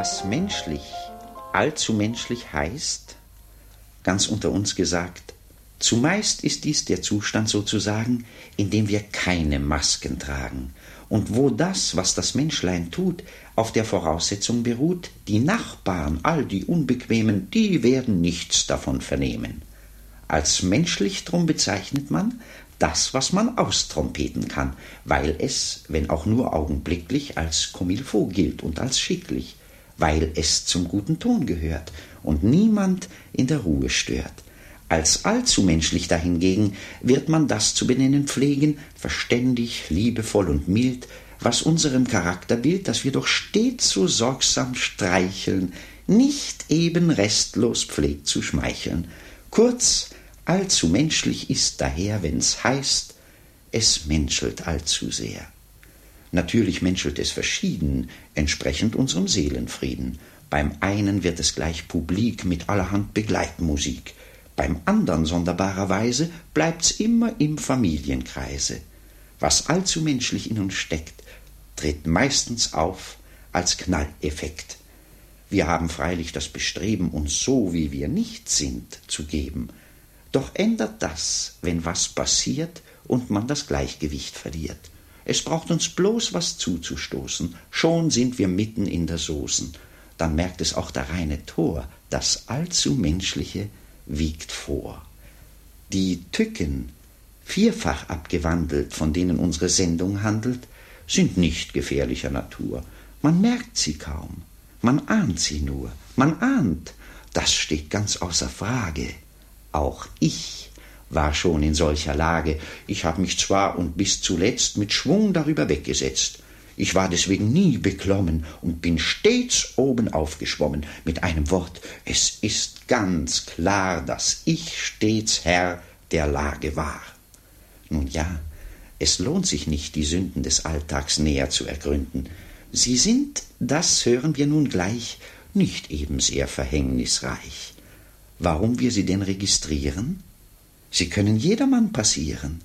Was menschlich, allzu menschlich heißt, ganz unter uns gesagt, zumeist ist dies der Zustand sozusagen, in dem wir keine Masken tragen und wo das, was das Menschlein tut, auf der Voraussetzung beruht, die Nachbarn, all die Unbequemen, die werden nichts davon vernehmen. Als menschlich drum bezeichnet man das, was man austrompeten kann, weil es, wenn auch nur augenblicklich, als Comilfaux gilt und als schicklich, weil es zum guten Ton gehört und niemand in der Ruhe stört. Als allzu menschlich dahingegen wird man das zu benennen pflegen, verständig, liebevoll und mild, was unserem Charakterbild, das wir doch stets so sorgsam streicheln, nicht eben restlos pflegt zu schmeicheln. Kurz, allzu menschlich ist daher, wenn's heißt, es menschelt allzu sehr. Natürlich menschelt es verschieden, entsprechend unserem Seelenfrieden. Beim einen wird es gleich publik mit allerhand Begleitmusik, beim andern sonderbarerweise bleibt's immer im Familienkreise. Was allzu menschlich in uns steckt, tritt meistens auf als Knalleffekt. Wir haben freilich das Bestreben, uns so, wie wir nicht sind, zu geben. Doch ändert das, wenn was passiert und man das Gleichgewicht verliert. Es braucht uns bloß was zuzustoßen, schon sind wir mitten in der Soßen. Dann merkt es auch der reine Tor, das allzu Menschliche wiegt vor. Die Tücken, vierfach abgewandelt, von denen unsere Sendung handelt, sind nicht gefährlicher Natur. Man merkt sie kaum, man ahnt sie nur, man ahnt, das steht ganz außer Frage. Auch ich war schon in solcher Lage, ich hab mich zwar und bis zuletzt mit Schwung darüber weggesetzt, ich war deswegen nie beklommen und bin stets oben aufgeschwommen. Mit einem Wort, es ist ganz klar, dass ich stets Herr der Lage war. Nun ja, es lohnt sich nicht, die Sünden des Alltags näher zu ergründen. Sie sind, das hören wir nun gleich, nicht eben sehr verhängnisreich. Warum wir sie denn registrieren? Sie können jedermann passieren.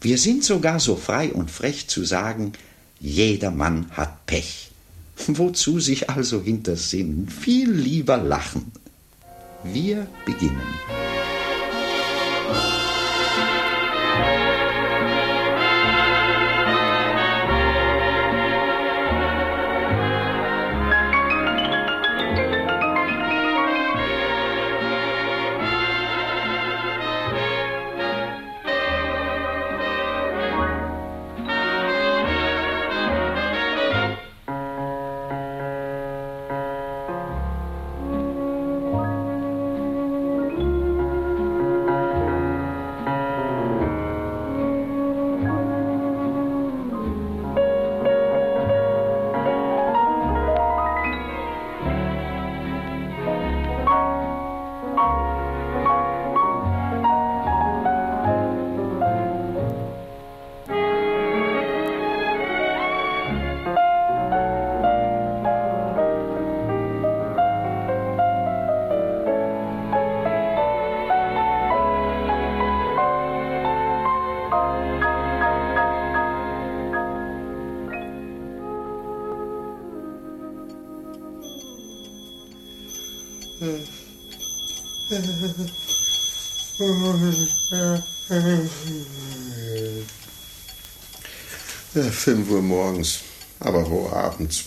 Wir sind sogar so frei und frech zu sagen, Jedermann hat Pech. Wozu sich also hintersinnen? Viel lieber lachen. Wir beginnen. Ja, 5 Uhr morgens, aber wo abends.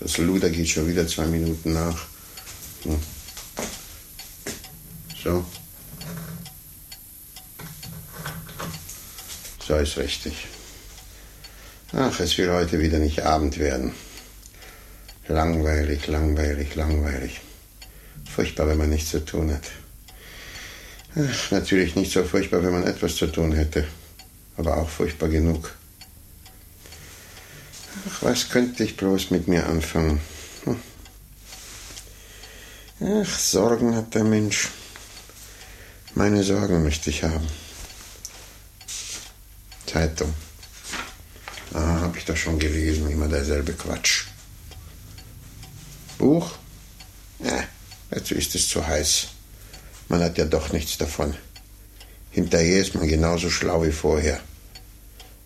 Das Luder geht schon wieder zwei Minuten nach. Hm. So. So ist richtig. Ach, es will heute wieder nicht Abend werden. Langweilig, langweilig, langweilig. Furchtbar, wenn man nichts zu tun hat. Natürlich nicht so furchtbar, wenn man etwas zu tun hätte, aber auch furchtbar genug. Ach, was könnte ich bloß mit mir anfangen? Hm. Ach, Sorgen hat der Mensch. Meine Sorgen möchte ich haben. Zeitung. Ah, habe ich doch schon gelesen, immer derselbe Quatsch. Buch? Dazu ist es zu heiß. Man hat ja doch nichts davon. Hinterher ist man genauso schlau wie vorher.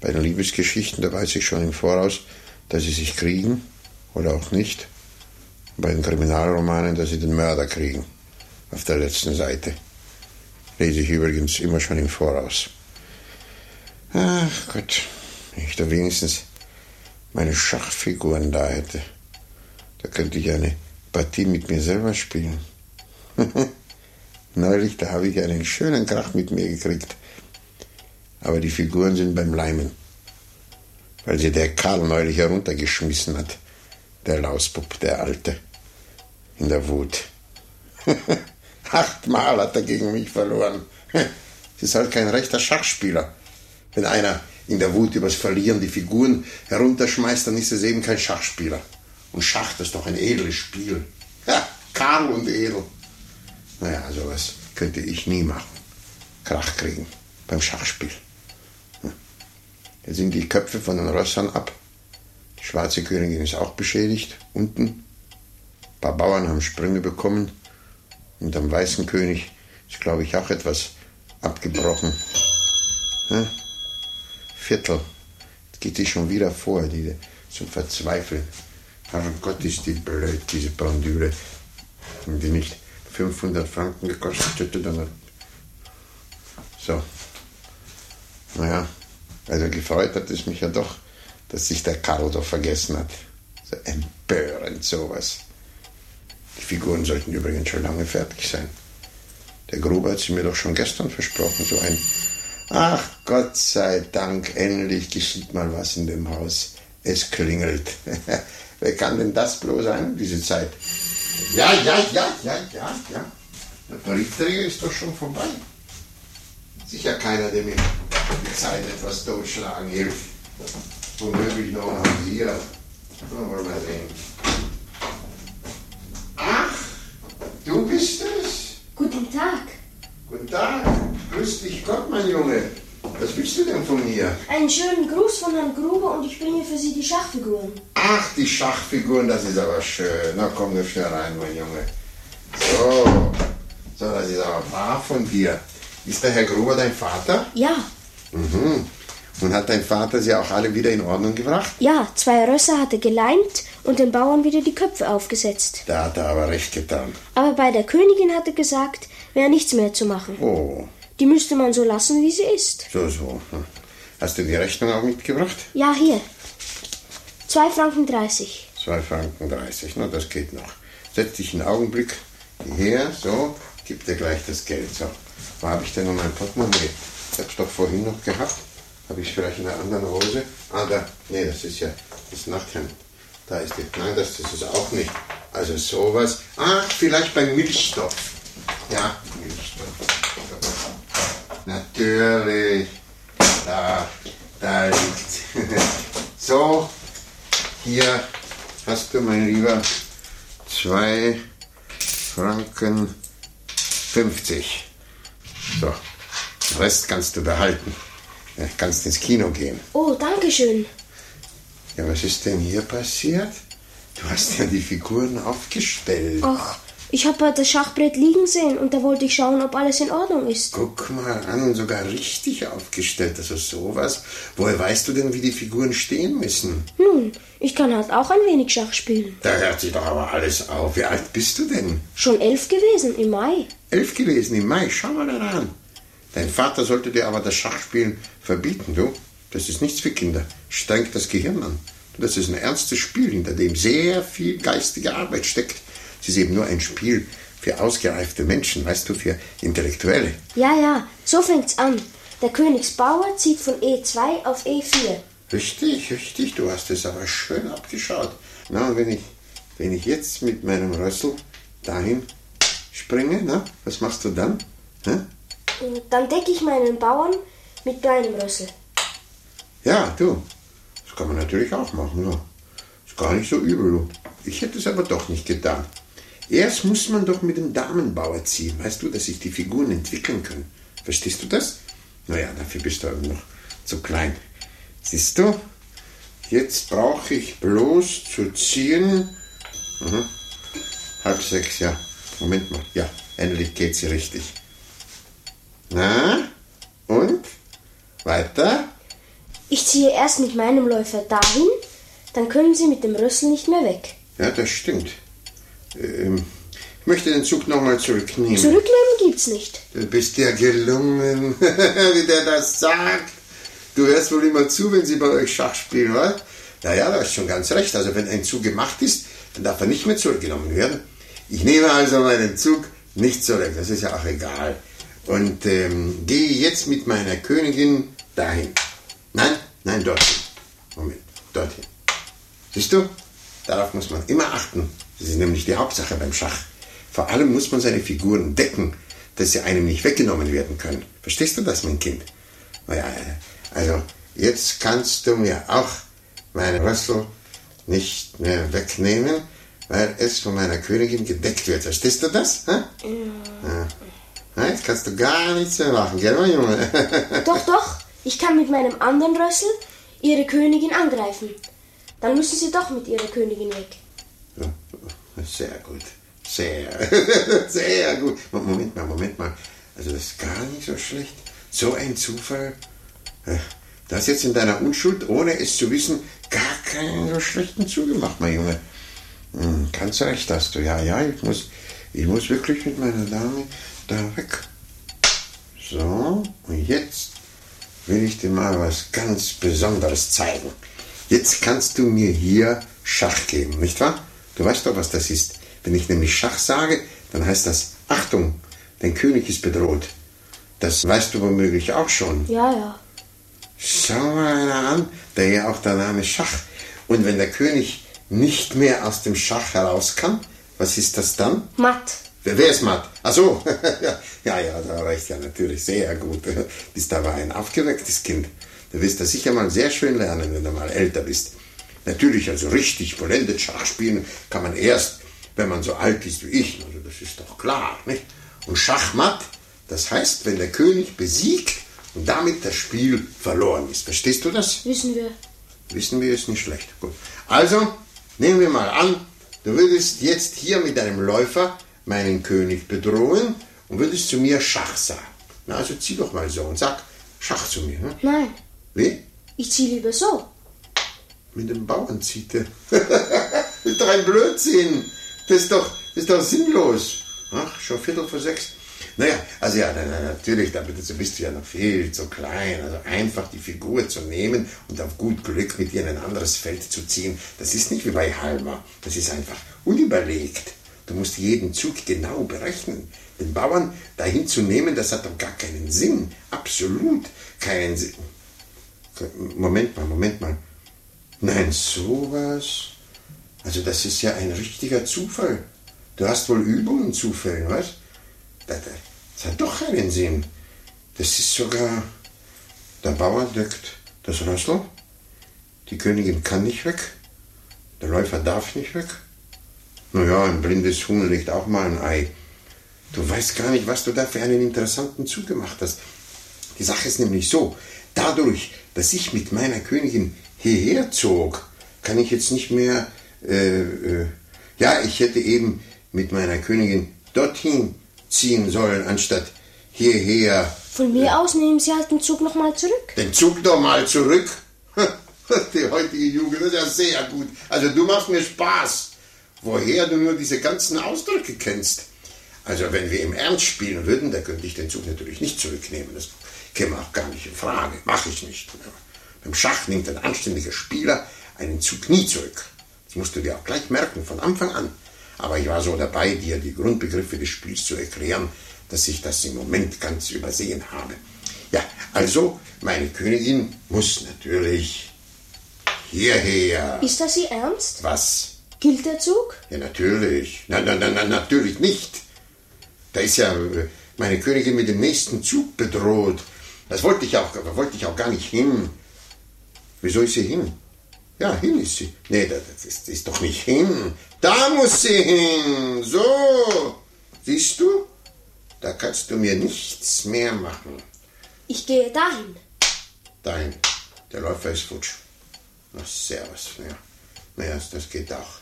Bei den Liebesgeschichten, da weiß ich schon im Voraus, dass sie sich kriegen oder auch nicht. Bei den Kriminalromanen, dass sie den Mörder kriegen. Auf der letzten Seite. Lese ich übrigens immer schon im Voraus. Ach Gott, wenn ich da wenigstens meine Schachfiguren da hätte. Da könnte ich eine Partie mit mir selber spielen. Neulich, da habe ich einen schönen Krach mit mir gekriegt. Aber die Figuren sind beim Leimen. Weil sie der Karl neulich heruntergeschmissen hat. Der Lausbub, der Alte. In der Wut. Achtmal hat er gegen mich verloren. Es ist halt kein rechter Schachspieler. Wenn einer in der Wut übers Verlieren die Figuren herunterschmeißt, dann ist es eben kein Schachspieler. Und Schach, ist doch ein edles Spiel. Ja, Karl und edel. Naja, sowas könnte ich nie machen. Krach kriegen beim Schachspiel. Jetzt sind die Köpfe von den Rössern ab. Die schwarze Königin ist auch beschädigt, unten. Ein paar Bauern haben Sprünge bekommen. Und am weißen König ist, glaube ich, auch etwas abgebrochen. Ja? Viertel. Jetzt geht die schon wieder vor, die zum Verzweifeln. Gott, ist die blöd, diese Pendüle. Wenn die nicht 500 Franken gekostet hätte, dann. So. Naja, also gefreut hat es mich ja doch, dass sich der Karl doch vergessen hat. So empörend sowas. Die Figuren sollten übrigens schon lange fertig sein. Der Gruber hat sie mir doch schon gestern versprochen, so ein Ach Gott sei Dank, endlich geschieht mal was in dem Haus. Es klingelt. Wer kann denn das bloß sein, diese Zeit? Ja, ja, ja, ja, ja, ja. Der Briefträger ist doch schon vorbei. Sicher keiner, der mir die Zeit etwas totschlagen hilft. Womöglich noch ein hier. Wollen wir sehen. Ach, du bist es? Guten Tag. Guten Tag. Grüß dich Gott, mein Junge. Was willst du denn von mir? Einen schönen Gruß von Herrn Gruber und ich bringe für Sie die Schachfiguren. Ach, die Schachfiguren, das ist aber schön. Na komm nur schnell rein, mein Junge. So. So, das ist aber brav von dir. Ist der Herr Gruber dein Vater? Ja, Mhm. Und hat dein Vater sie auch alle wieder in Ordnung gebracht? ja, zwei Rösser hat er geleimt und den Bauern wieder die Köpfe aufgesetzt. Da hat er aber recht getan. Aber bei der Königin hat er gesagt, wäre nichts mehr zu machen. Oh, Die müsste man so lassen, wie sie ist. so, so. Hast du die Rechnung auch mitgebracht? Ja, hier. Zwei Franken dreißig. 2 Franken 30, na, das geht noch. Setz dich einen Augenblick hierher, so, gib dir gleich das Geld. So, wo habe ich denn noch mein Portemonnaie? Ich habe es doch vorhin noch gehabt. Habe ich vielleicht in einer anderen Hose? Ah, da, nee, das ist ja das Nachthemd. Da ist die, nein, das, das ist auch nicht. Also sowas. Ah, vielleicht beim Milchstoff. Ja. Natürlich. Da, da liegt. so, hier hast du, mein Lieber, zwei Franken 50. So, den Rest kannst du behalten. Ja, kannst ins Kino gehen. Oh, danke schön. Ja, was ist denn hier passiert? Du hast ja die Figuren aufgestellt. Ach, ich habe das Schachbrett liegen sehen und da wollte ich schauen, ob alles in Ordnung ist. Guck mal an, sogar richtig aufgestellt. Also sowas. Woher weißt du denn, wie die Figuren stehen müssen? Nun, ich kann halt auch ein wenig Schach spielen. Da hört sich doch aber alles auf. Wie alt bist du denn? Schon elf gewesen im Mai. Elf gewesen im Mai. Schau mal da an. Dein Vater sollte dir aber das Schachspielen verbieten, du. Das ist nichts für Kinder. Strengt das Gehirn an. Das ist ein ernstes Spiel, hinter dem sehr viel geistige Arbeit steckt. Es ist eben nur ein Spiel für ausgereifte Menschen, weißt du, für Intellektuelle. Ja, ja, so fängt's an. Der Königsbauer zieht von E2 auf E E4. Richtig, richtig, du hast es aber schön abgeschaut. Na, und wenn ich, wenn ich jetzt mit meinem Rössel dahin springe, na, was machst du dann? Und dann decke ich meinen Bauern mit meinem Rössel. Ja, du, das kann man natürlich auch machen, ja. Ist gar nicht so übel. Ich hätte es aber doch nicht getan. Erst muss man doch mit dem Damenbauer ziehen, weißt du, dass sich die Figuren entwickeln können. Verstehst du das? Naja, dafür bist du noch zu klein. Siehst du? Jetzt brauche ich bloß zu ziehen. Mhm. Halb sechs, ja. Moment mal. Ja, endlich geht sie richtig. Na? Und? Weiter? Ich ziehe erst mit meinem Läufer dahin, dann können sie mit dem Rössel nicht mehr weg. Ja, das stimmt. Ähm, ich möchte den Zug nochmal zurücknehmen. Zurücknehmen gibt's nicht. Du bist ja gelungen, wie der das sagt. Du hörst wohl immer zu, wenn sie bei euch Schach spielen, oder? Naja, da hast schon ganz recht. Also wenn ein Zug gemacht ist, dann darf er nicht mehr zurückgenommen werden. Ich nehme also meinen Zug nicht zurück. Das ist ja auch egal. Und ähm, gehe jetzt mit meiner Königin dahin. Nein, nein, dorthin. Moment, dorthin. Siehst du? Darauf muss man immer achten. Das ist nämlich die Hauptsache beim Schach. Vor allem muss man seine Figuren decken, dass sie einem nicht weggenommen werden können. Verstehst du das, mein Kind? Naja, also jetzt kannst du mir auch meinen Rössel nicht mehr wegnehmen, weil es von meiner Königin gedeckt wird. Verstehst du das? Ja. ja. Jetzt kannst du gar nichts mehr machen, gell, mein Junge? Doch, doch. Ich kann mit meinem anderen Rössel ihre Königin angreifen. Dann müssen sie doch mit ihrer Königin weg. Sehr gut. Sehr, sehr gut. Moment mal, Moment mal. Also das ist gar nicht so schlecht. So ein Zufall. Du hast jetzt in deiner Unschuld, ohne es zu wissen, gar keinen so schlechten Zug gemacht, mein Junge. Hm, ganz recht hast du. Ja, ja, ich muss, ich muss wirklich mit meiner Dame da weg. So, und jetzt will ich dir mal was ganz Besonderes zeigen. Jetzt kannst du mir hier Schach geben, nicht wahr? Du weißt doch, was das ist. Wenn ich nämlich Schach sage, dann heißt das Achtung, dein König ist bedroht. Das weißt du womöglich auch schon. Ja, ja. Schau mal einer an, daher auch der Name Schach. Und wenn der König nicht mehr aus dem Schach heraus kann, was ist das dann? Matt. Wer, wer ist matt? Ach so, ja, ja, da reicht ja natürlich sehr gut. Bist aber ein aufgewecktes Kind. Du wirst das sicher mal sehr schön lernen, wenn du mal älter bist. Natürlich, also richtig vollendet Schach spielen kann man erst, wenn man so alt ist wie ich. Also das ist doch klar, nicht? Und Schachmatt, das heißt, wenn der König besiegt und damit das Spiel verloren ist. Verstehst du das? Wissen wir. Wissen wir, ist nicht schlecht. Gut. Also, nehmen wir mal an, du würdest jetzt hier mit deinem Läufer meinen König bedrohen und würdest zu mir Schach sagen. Na, also zieh doch mal so und sag Schach zu mir. Ne? Nein. Wie? Ich ziehe lieber so. Mit dem Bauern zieht das ist doch ein Blödsinn. Das ist doch, das ist doch sinnlos. Ach, schon Viertel vor sechs. Naja, also ja, na, na, natürlich, damit bist du ja noch viel zu klein. Also einfach die Figur zu nehmen und auf gut Glück mit ihr in ein anderes Feld zu ziehen, das ist nicht wie bei Halmer. Das ist einfach unüberlegt. Du musst jeden Zug genau berechnen. Den Bauern dahin zu nehmen, das hat doch gar keinen Sinn. Absolut keinen Sinn. Moment mal, Moment mal. Nein, sowas. Also das ist ja ein richtiger Zufall. Du hast wohl Übung in Zufällen, was? Das, das hat doch keinen Sinn. Das ist sogar... Der Bauer deckt das Rössel. Die Königin kann nicht weg. Der Läufer darf nicht weg. Naja, ein blindes Huhn legt auch mal ein Ei. Du weißt gar nicht, was du da für einen interessanten Zug gemacht hast. Die Sache ist nämlich so, dadurch, dass ich mit meiner Königin hierher zog, kann ich jetzt nicht mehr, äh, äh, ja, ich hätte eben mit meiner Königin dorthin ziehen sollen, anstatt hierher. Von mir aus nehmen Sie halt den Zug nochmal zurück. Den Zug doch mal zurück? Die heutige Jugend ist ja sehr gut. Also du machst mir Spaß. Woher du nur diese ganzen Ausdrücke kennst. Also wenn wir im Ernst spielen würden, da könnte ich den Zug natürlich nicht zurücknehmen. Das käme auch gar nicht in Frage. Mache ich nicht. Beim Schach nimmt ein anständiger Spieler einen Zug nie zurück. Das musst du dir auch gleich merken, von Anfang an. Aber ich war so dabei, dir die Grundbegriffe des Spiels zu erklären, dass ich das im Moment ganz übersehen habe. Ja, also, meine Königin muss natürlich hierher. Ist das Ihr Ernst? Was? Gilt der Zug? Ja, natürlich. Nein, nein, nein, nein, natürlich nicht. Da ist ja äh, meine Königin mit dem nächsten Zug bedroht. Das wollte ich auch, da wollte ich auch gar nicht hin. Wieso ist sie hin? Ja, hin ist sie. Nee, das ist, ist doch nicht hin. Da muss sie hin. So. Siehst du? Da kannst du mir nichts mehr machen. Ich gehe dahin. Dahin. Der Läufer ist futsch. Ach, servus. Ja. Naja, das geht auch.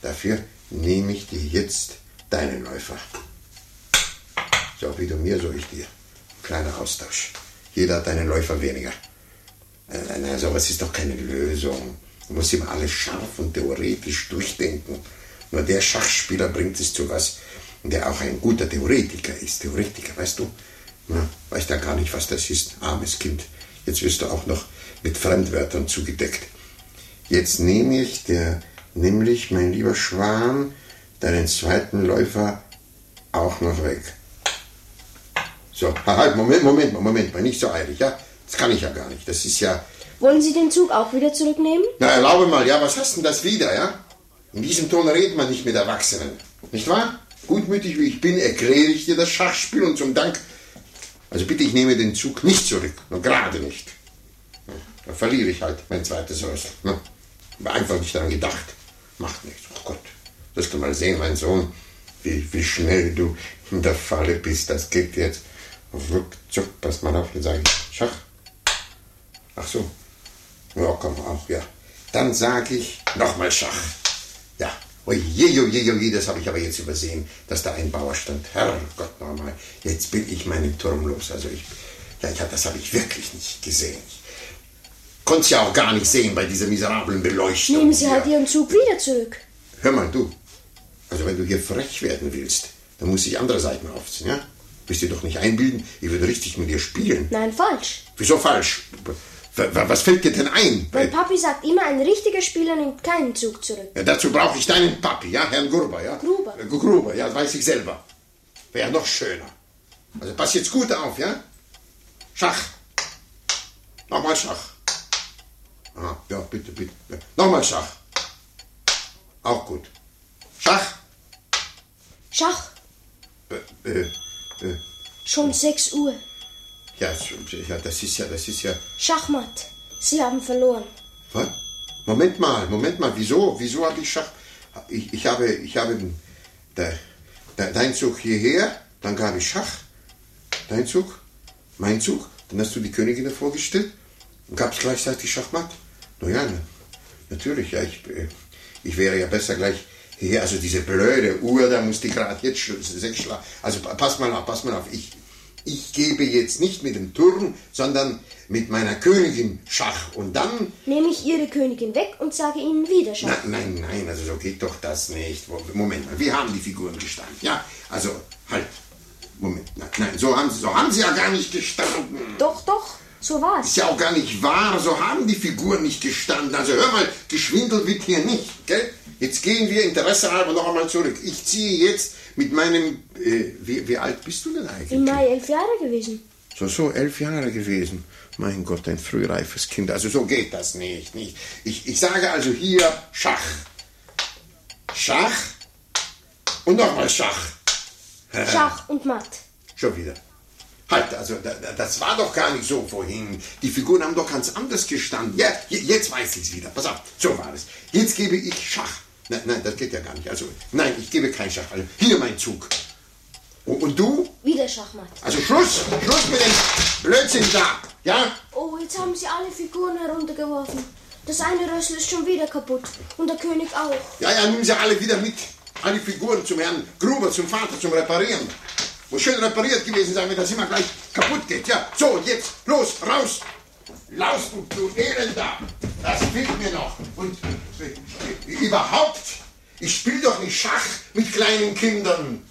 Dafür nehme ich dir jetzt deinen Läufer. So wie du mir, so ich dir. Kleiner Austausch. Jeder hat einen Läufer weniger. Nein, nein, sowas ist doch keine Lösung. Man muss immer alles scharf und theoretisch durchdenken. Nur der Schachspieler bringt es zu was, der auch ein guter Theoretiker ist. Theoretiker, weißt du? Na, weiß ja gar nicht, was das ist. Armes Kind. Jetzt wirst du auch noch mit Fremdwörtern zugedeckt. Jetzt nehme ich dir nämlich, mein lieber Schwan, deinen zweiten Läufer auch noch weg. So, halt, Moment, Moment, Moment, mal nicht so eilig, ja? Das kann ich ja gar nicht. Das ist ja. Wollen Sie den Zug auch wieder zurücknehmen? Na, erlaube mal, ja, was hast denn das wieder, ja? In diesem Ton redet man nicht mit Erwachsenen. Nicht wahr? Gutmütig wie ich bin, erkläre ich dir das Schachspiel und zum Dank. Also bitte, ich nehme den Zug nicht zurück. Nur gerade nicht. Da verliere ich halt mein zweites. Ne? War einfach nicht daran gedacht. Macht nichts. Oh Gott. Wirst du mal sehen, mein Sohn, wie, wie schnell du in der Falle bist. Das geht jetzt ruckzuck. Pass mal auf, jetzt sage ich Schach. Ach so. Ja, komm auch, ja. Dann sage ich nochmal Schach. Ja. Oje, oje, oje, das habe ich aber jetzt übersehen, dass da ein Bauer stand. Herrgott nochmal, jetzt bin ich meinen Turm los. Also ich, ja, ich, das habe ich wirklich nicht gesehen. Ich konnte es ja auch gar nicht sehen bei dieser miserablen Beleuchtung. Nehmen Sie halt ja. Ihren Zug wieder zurück. Hör mal, du. Also wenn du hier frech werden willst, dann muss ich andere Seiten aufziehen, ja? Willst du doch nicht einbilden, ich würde richtig mit dir spielen. Nein, falsch. Wieso falsch? Was fällt dir denn ein? Mein Papi sagt immer, ein richtiger Spieler nimmt keinen Zug zurück. Ja, dazu brauche ich deinen Papi, ja, Herrn Gruber, ja? Gruber. Äh, Gruber, ja, das weiß ich selber. Wäre noch schöner. Also pass jetzt gut auf, ja? Schach. Nochmal Schach. Aha, ja, bitte, bitte. Ja. Nochmal Schach. Auch gut. Schach. Schach. Äh, äh, äh, Schon 6 Uhr. Ja, ja, das ist ja, das ist ja. Schachmatt. Sie haben verloren. Was? Moment mal, Moment mal, wieso, wieso habe ich Schach? Ich, ich habe, ich habe de, de, dein Zug hierher, dann gab ich Schach, dein Zug, mein Zug, dann hast du die Königin davor gestellt und gab es gleichzeitig Schachmatt. Na ja, na, natürlich, ja, ich, äh, ich wäre ja besser gleich hierher, also diese blöde Uhr, da muss die gerade jetzt sch- sechs schlagen. Also pa- pass mal auf, pass mal auf, ich, ich gebe jetzt nicht mit dem Turm, sondern mit meiner Königin Schach und dann Nehme ich Ihre Königin weg und sage Ihnen wieder Schach. Nein, nein, nein, also so geht doch das nicht. Moment mal, wie haben die Figuren gestanden? Ja, also halt. Moment, nein, nein, so haben sie, so haben sie ja gar nicht gestanden. Doch, doch, so war's. Ist ja auch gar nicht wahr, so haben die Figuren nicht gestanden. Also hör mal, geschwindelt wird hier nicht, gell? Jetzt gehen wir interessehalber noch einmal zurück. Ich ziehe jetzt mit meinem, äh, wie, wie alt bist du denn eigentlich? Im Mai elf Jahre gewesen. So, so, elf Jahre gewesen. Mein Gott, ein frühreifes Kind. Also so geht das nicht. nicht. Ich, ich sage also hier Schach. Schach und nochmal Schach. Schach und Matt. Schon wieder. Halt, also da, da, das war doch gar nicht so vorhin. Die Figuren haben doch ganz anders gestanden. Ja, je- jetzt weiß ich es wieder. Pass auf, so war es. Jetzt gebe ich Schach. Nein, nein, das geht ja gar nicht. Also, nein, ich gebe kein Schach. Also, hier mein Zug. Und, und du? Wieder Schachmatt. Also Schluss, Schluss mit dem Blödsinn da. Ja? Oh, jetzt haben Sie alle Figuren heruntergeworfen. Das eine Rössel ist schon wieder kaputt. Und der König auch. Ja, ja, nehmen Sie alle wieder mit. Alle Figuren zum Herrn Gruber, zum Vater, zum Reparieren. Muss schön repariert gewesen sein, wenn das immer gleich kaputt geht. Ja, so, jetzt, los, raus. Laus, du, du Elender. Das fehlt mir noch. Und überhaupt, ich spiele doch nicht Schach mit kleinen Kindern.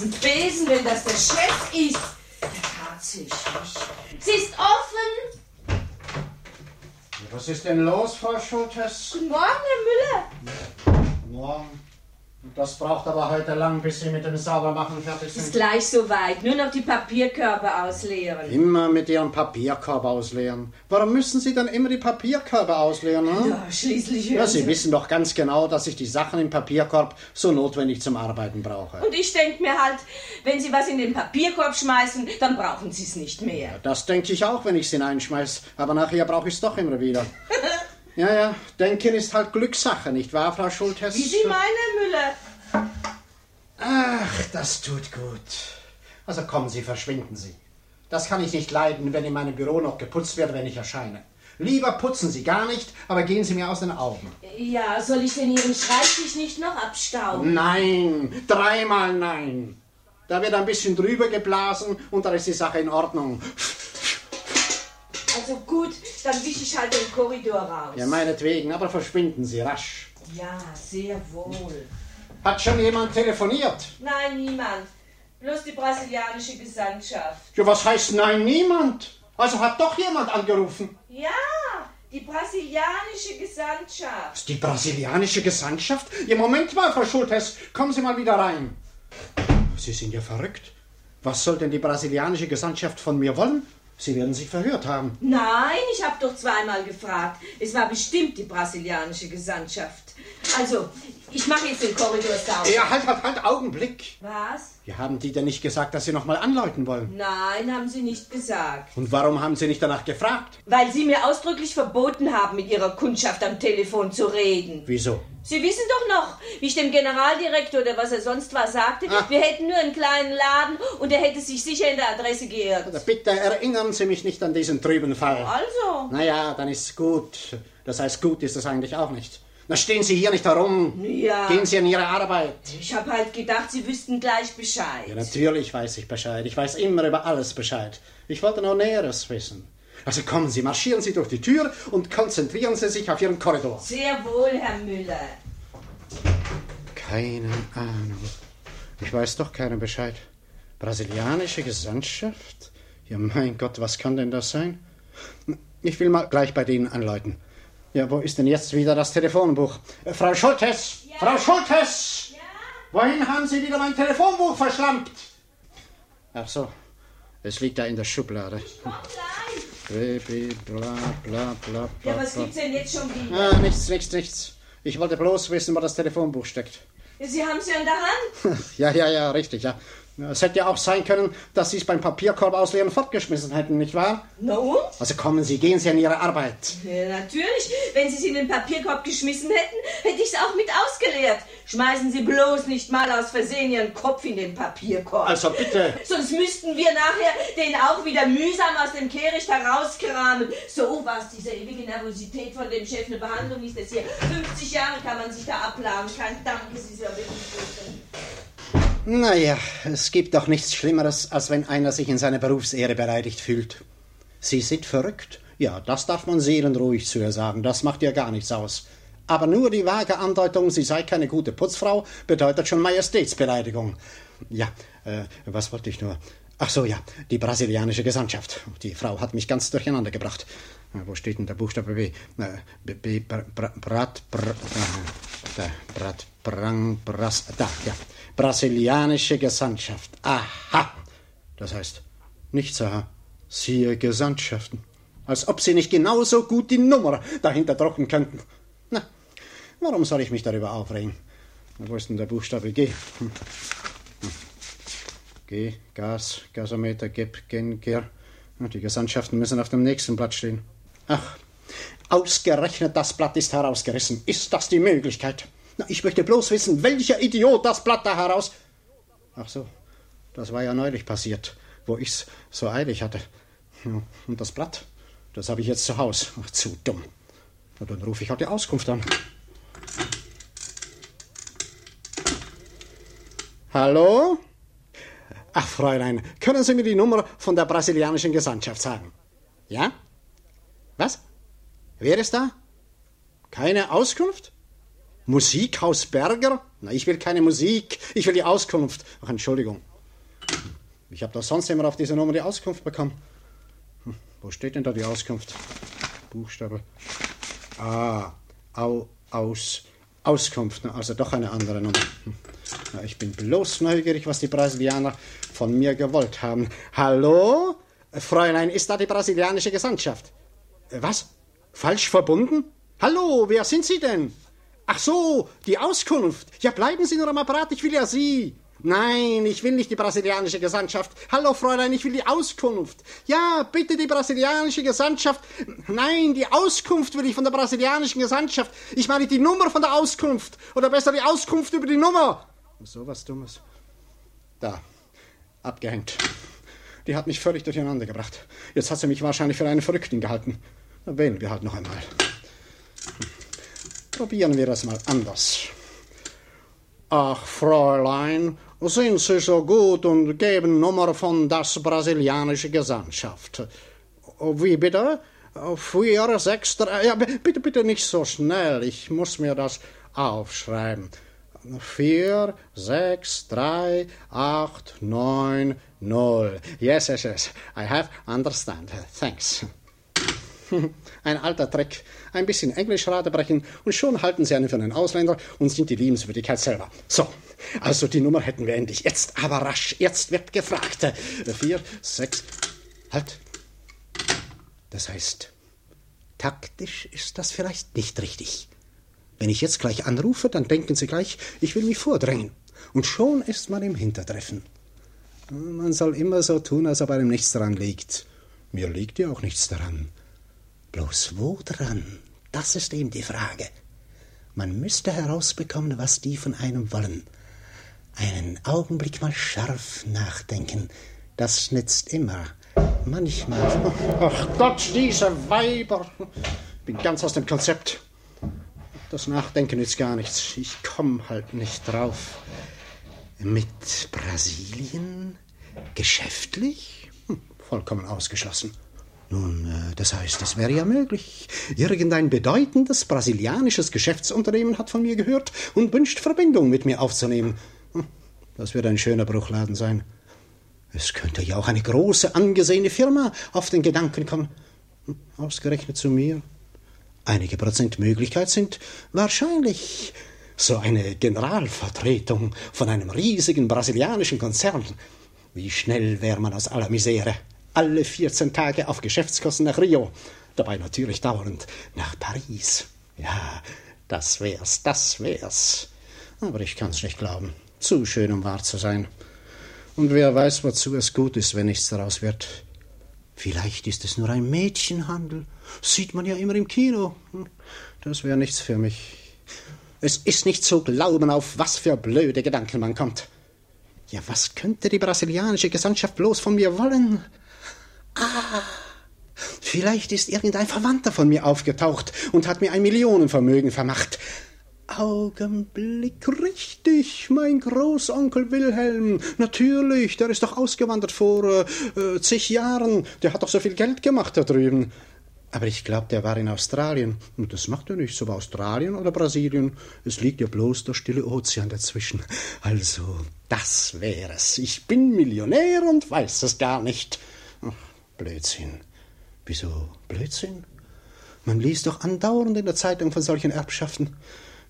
Einen Besen, wenn das der Chef ist. Ja, tatsächlich. Sie ist offen. Was ist denn los, Frau Schultes? Guten Morgen, Herr Müller. Morgen. Das braucht aber heute lang, bis Sie mit dem Saubermachen fertig Ist sind. gleich soweit. Nur noch die Papierkörbe ausleeren. Immer mit Ihrem Papierkorb ausleeren. Warum müssen Sie dann immer die Papierkörbe ausleeren? Hm? Ja, schließlich. Ja, Sie wissen doch ganz genau, dass ich die Sachen im Papierkorb so notwendig zum Arbeiten brauche. Und ich denke mir halt, wenn Sie was in den Papierkorb schmeißen, dann brauchen Sie es nicht mehr. Das denke ich auch, wenn ich es hineinschmeiß. Aber nachher brauche ich es doch immer wieder. Ja, ja, denken ist halt Glückssache, nicht wahr, Frau Schultes? Wie Sie meinen, Müller. Ach, das tut gut. Also kommen Sie, verschwinden Sie. Das kann ich nicht leiden, wenn in meinem Büro noch geputzt wird, wenn ich erscheine. Lieber putzen Sie gar nicht, aber gehen Sie mir aus den Augen. Ja, soll ich denn Ihren Schreibtisch nicht noch abstauben? Nein, dreimal nein. Da wird ein bisschen drüber geblasen und dann ist die Sache in Ordnung. Also gut, dann wische ich halt den Korridor raus. Ja, meinetwegen, aber verschwinden Sie rasch. Ja, sehr wohl. Hat schon jemand telefoniert? Nein, niemand. Bloß die brasilianische Gesandtschaft. Ja, was heißt nein, niemand? Also hat doch jemand angerufen. Ja, die brasilianische Gesandtschaft. Die brasilianische Gesandtschaft? Ja, Moment mal, Frau Schultes, kommen Sie mal wieder rein. Sie sind ja verrückt. Was soll denn die brasilianische Gesandtschaft von mir wollen? Sie werden sich verhört haben. Nein, ich habe doch zweimal gefragt. Es war bestimmt die brasilianische Gesandtschaft. Also, ich mache jetzt den Korridor sauber. Ja, halt, halt, halt, Augenblick. Was? Ja, haben die denn nicht gesagt, dass Sie noch mal anläuten wollen? Nein, haben Sie nicht gesagt. Und warum haben Sie nicht danach gefragt? Weil Sie mir ausdrücklich verboten haben, mit Ihrer Kundschaft am Telefon zu reden. Wieso? Sie wissen doch noch, wie ich dem Generaldirektor oder was er sonst war sagte, Ah. wir hätten nur einen kleinen Laden und er hätte sich sicher in der Adresse geirrt. Bitte erinnern Sie mich nicht an diesen trüben Fall. Also, Naja, dann ist's gut. Das heißt, gut ist es eigentlich auch nicht. Na, stehen Sie hier nicht herum. Ja. Gehen Sie an Ihre Arbeit. ich habe halt gedacht, Sie wüssten gleich Bescheid. Ja, natürlich weiß ich Bescheid. Ich weiß immer über alles Bescheid. Ich wollte nur Näheres wissen. Also kommen Sie, marschieren Sie durch die Tür und konzentrieren Sie sich auf Ihren Korridor. Sehr wohl, Herr Müller. Keine Ahnung. Ich weiß doch keinen Bescheid. Brasilianische Gesandtschaft? Ja, mein Gott, was kann denn das sein? Ich will mal gleich bei denen anläuten. Ja, wo ist denn jetzt wieder das Telefonbuch? Äh, Frau Schultes! Frau Schultes! Wohin haben Sie wieder mein Telefonbuch verschlampt? Ach so, es liegt da in der Schublade. Komm gleich. Baby, bla, bla, bla, bla. Ja, was gibt's denn jetzt schon wieder? Ah, nichts, nichts, nichts. Ich wollte bloß wissen, wo das Telefonbuch steckt. Sie haben es ja in der Hand. Ja, ja, ja, richtig, ja. Es hätte ja auch sein können, dass Sie es beim Papierkorb ausleeren fortgeschmissen hätten, nicht wahr? Na und? Also kommen Sie, gehen Sie an Ihre Arbeit. Ja, natürlich. Wenn Sie es in den Papierkorb geschmissen hätten, hätte ich es auch mit ausgeleert. Schmeißen Sie bloß nicht mal aus Versehen Ihren Kopf in den Papierkorb. Also bitte. Sonst müssten wir nachher den auch wieder mühsam aus dem Kehricht herauskramen. So was, diese ewige Nervosität von dem Chef. Eine Behandlung ist das hier. 50 Jahre kann man sich da abladen. Kein Dank, es ist ja wirklich furchtbar. Naja, es gibt doch nichts Schlimmeres, als wenn einer sich in seiner Berufsehre beleidigt fühlt. Sie sind verrückt? Ja, das darf man seelenruhig zu ihr sagen. Das macht ihr gar nichts aus. Aber nur die vage Andeutung, sie sei keine gute Putzfrau, bedeutet schon Majestätsbeleidigung. Ja, äh, was wollte ich nur? Ach so, ja, die brasilianische Gesandtschaft. Die Frau hat mich ganz durcheinander gebracht. Äh, Wo steht denn der Buchstabe B? Äh, B, B br, br, Brat, br, da, Brat, Brang, Bras, da, ja. Brasilianische Gesandtschaft. Aha. Das heißt, nichts, aha. Siehe Gesandtschaften. Als ob sie nicht genauso gut die Nummer dahinter drucken könnten. Na, warum soll ich mich darüber aufregen? Wo ist denn der Buchstabe G? Hm. Hm. G, Gas, Gasometer, Geb, Gen, Ger. Die Gesandtschaften müssen auf dem nächsten Blatt stehen. Ach, ausgerechnet das Blatt ist herausgerissen. Ist das die Möglichkeit? Na, ich möchte bloß wissen, welcher Idiot das Blatt da heraus. Ach so, das war ja neulich passiert, wo ich's so eilig hatte. Ja, und das Blatt, das habe ich jetzt zu Haus. Ach, zu dumm. Na, dann rufe ich halt die Auskunft an. Hallo? Ach, Fräulein, können Sie mir die Nummer von der brasilianischen Gesandtschaft sagen? Ja? Was? Wer ist da? Keine Auskunft? Musikhaus Berger? Na, ich will keine Musik, ich will die Auskunft. Ach, Entschuldigung. Ich habe doch sonst immer auf diese Nummer die Auskunft bekommen. Hm, wo steht denn da die Auskunft? Buchstabe. Ah, au, aus, Auskunft. Also doch eine andere Nummer. Hm. Na, ich bin bloß neugierig, was die Brasilianer von mir gewollt haben. Hallo? Fräulein, ist da die brasilianische Gesandtschaft? Äh, was? Falsch verbunden? Hallo, wer sind Sie denn? Ach so, die Auskunft. Ja, bleiben Sie nur am Apparat, ich will ja Sie. Nein, ich will nicht die brasilianische Gesandtschaft. Hallo, Fräulein, ich will die Auskunft. Ja, bitte die brasilianische Gesandtschaft. Nein, die Auskunft will ich von der brasilianischen Gesandtschaft. Ich meine die Nummer von der Auskunft. Oder besser die Auskunft über die Nummer. So was Dummes. Da, abgehängt. Die hat mich völlig durcheinander gebracht. Jetzt hat sie mich wahrscheinlich für einen Verrückten gehalten. Wählen wir halt noch einmal. Probieren wir das mal anders. Ach, Fräulein, sind Sie so gut und geben Nummer von das brasilianische Gesandtschaft. Wie bitte? Vier, sechs, drei. Ja, bitte, bitte nicht so schnell. Ich muss mir das aufschreiben. Vier, sechs, drei, acht, neun, null. Yes, yes, yes. I have understand. Thanks. Ein alter Trick. Ein bisschen Englisch radebrechen und schon halten sie einen für einen Ausländer und sind die Liebenswürdigkeit selber. So, also die Nummer hätten wir endlich. Jetzt aber rasch. Jetzt wird gefragt. Vier, sechs. Halt. Das heißt, taktisch ist das vielleicht nicht richtig. Wenn ich jetzt gleich anrufe, dann denken Sie gleich, ich will mich vordrängen. Und schon ist man im Hintertreffen. Man soll immer so tun, als ob einem nichts daran liegt. Mir liegt ja auch nichts daran. Bloß wo dran? Das ist eben die Frage. Man müsste herausbekommen, was die von einem wollen. Einen Augenblick mal scharf nachdenken. Das nützt immer. Manchmal. Ach Gott, diese Weiber! Bin ganz aus dem Konzept. Das Nachdenken ist gar nichts. Ich komme halt nicht drauf. Mit Brasilien? Geschäftlich? Hm, vollkommen ausgeschlossen. Nun, äh, das heißt, es wäre ja möglich. Irgendein bedeutendes brasilianisches Geschäftsunternehmen hat von mir gehört und wünscht Verbindung mit mir aufzunehmen. Hm, das wird ein schöner Bruchladen sein. Es könnte ja auch eine große, angesehene Firma auf den Gedanken kommen. Hm, ausgerechnet zu mir. Einige Prozent Möglichkeit sind wahrscheinlich. So eine Generalvertretung von einem riesigen brasilianischen Konzern. Wie schnell wäre man aus aller Misere alle 14 Tage auf Geschäftskosten nach Rio, dabei natürlich dauernd nach Paris. Ja, das wär's, das wär's. Aber ich kann's nicht glauben. Zu schön, um wahr zu sein. Und wer weiß, wozu es gut ist, wenn nichts daraus wird. Vielleicht ist es nur ein Mädchenhandel. Sieht man ja immer im Kino. Hm, das wäre nichts für mich. Es ist nicht zu glauben, auf was für blöde Gedanken man kommt. Ja, was könnte die brasilianische Gesandtschaft bloß von mir wollen? Ah, vielleicht ist irgendein Verwandter von mir aufgetaucht und hat mir ein Millionenvermögen vermacht. Augenblick, richtig, mein Großonkel Wilhelm. Natürlich, der ist doch ausgewandert vor äh, zig Jahren. Der hat doch so viel Geld gemacht da drüben. Aber ich glaube, der war in Australien. Und das macht er nicht, so war Australien oder Brasilien. Es liegt ja bloß der stille Ozean dazwischen. Also, das wäre es. Ich bin Millionär und weiß es gar nicht. Blödsinn. Wieso Blödsinn? Man liest doch andauernd in der Zeitung von solchen Erbschaften.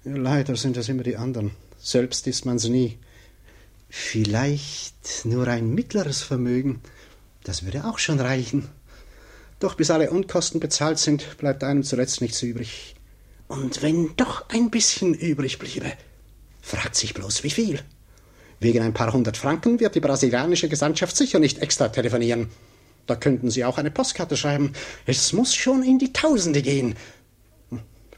Leider sind es immer die anderen. Selbst ist man's nie. Vielleicht nur ein mittleres Vermögen. Das würde auch schon reichen. Doch bis alle Unkosten bezahlt sind, bleibt einem zuletzt nichts übrig. Und wenn doch ein bisschen übrig bliebe, fragt sich bloß wie viel. Wegen ein paar hundert Franken wird die brasilianische Gesandtschaft sicher nicht extra telefonieren. Da könnten Sie auch eine Postkarte schreiben. Es muss schon in die Tausende gehen.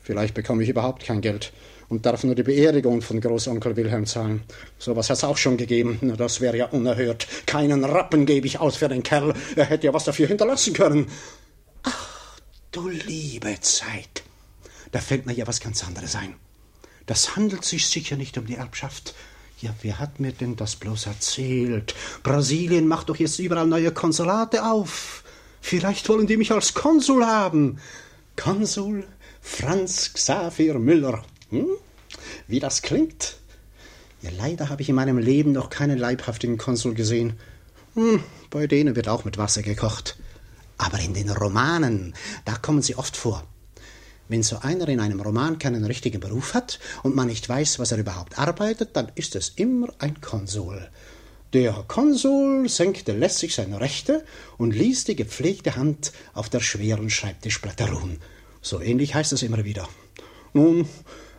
Vielleicht bekomme ich überhaupt kein Geld und darf nur die Beerdigung von Großonkel Wilhelm zahlen. Sowas hat's auch schon gegeben. Na, das wäre ja unerhört. Keinen Rappen gebe ich aus für den Kerl. Er hätte ja was dafür hinterlassen können. Ach, du liebe Zeit. Da fällt mir ja was ganz anderes ein. Das handelt sich sicher nicht um die Erbschaft, ja, wer hat mir denn das bloß erzählt? Brasilien macht doch jetzt überall neue Konsulate auf. Vielleicht wollen die mich als Konsul haben. Konsul Franz Xaver Müller. Hm? Wie das klingt? Ja, leider habe ich in meinem Leben noch keinen leibhaftigen Konsul gesehen. Hm, bei denen wird auch mit Wasser gekocht. Aber in den Romanen, da kommen sie oft vor. Wenn so einer in einem Roman keinen richtigen Beruf hat und man nicht weiß, was er überhaupt arbeitet, dann ist es immer ein Konsul. Der Konsul senkte lässig seine rechte und ließ die gepflegte Hand auf der schweren Schreibtischplatte ruhen. So ähnlich heißt es immer wieder. Nun,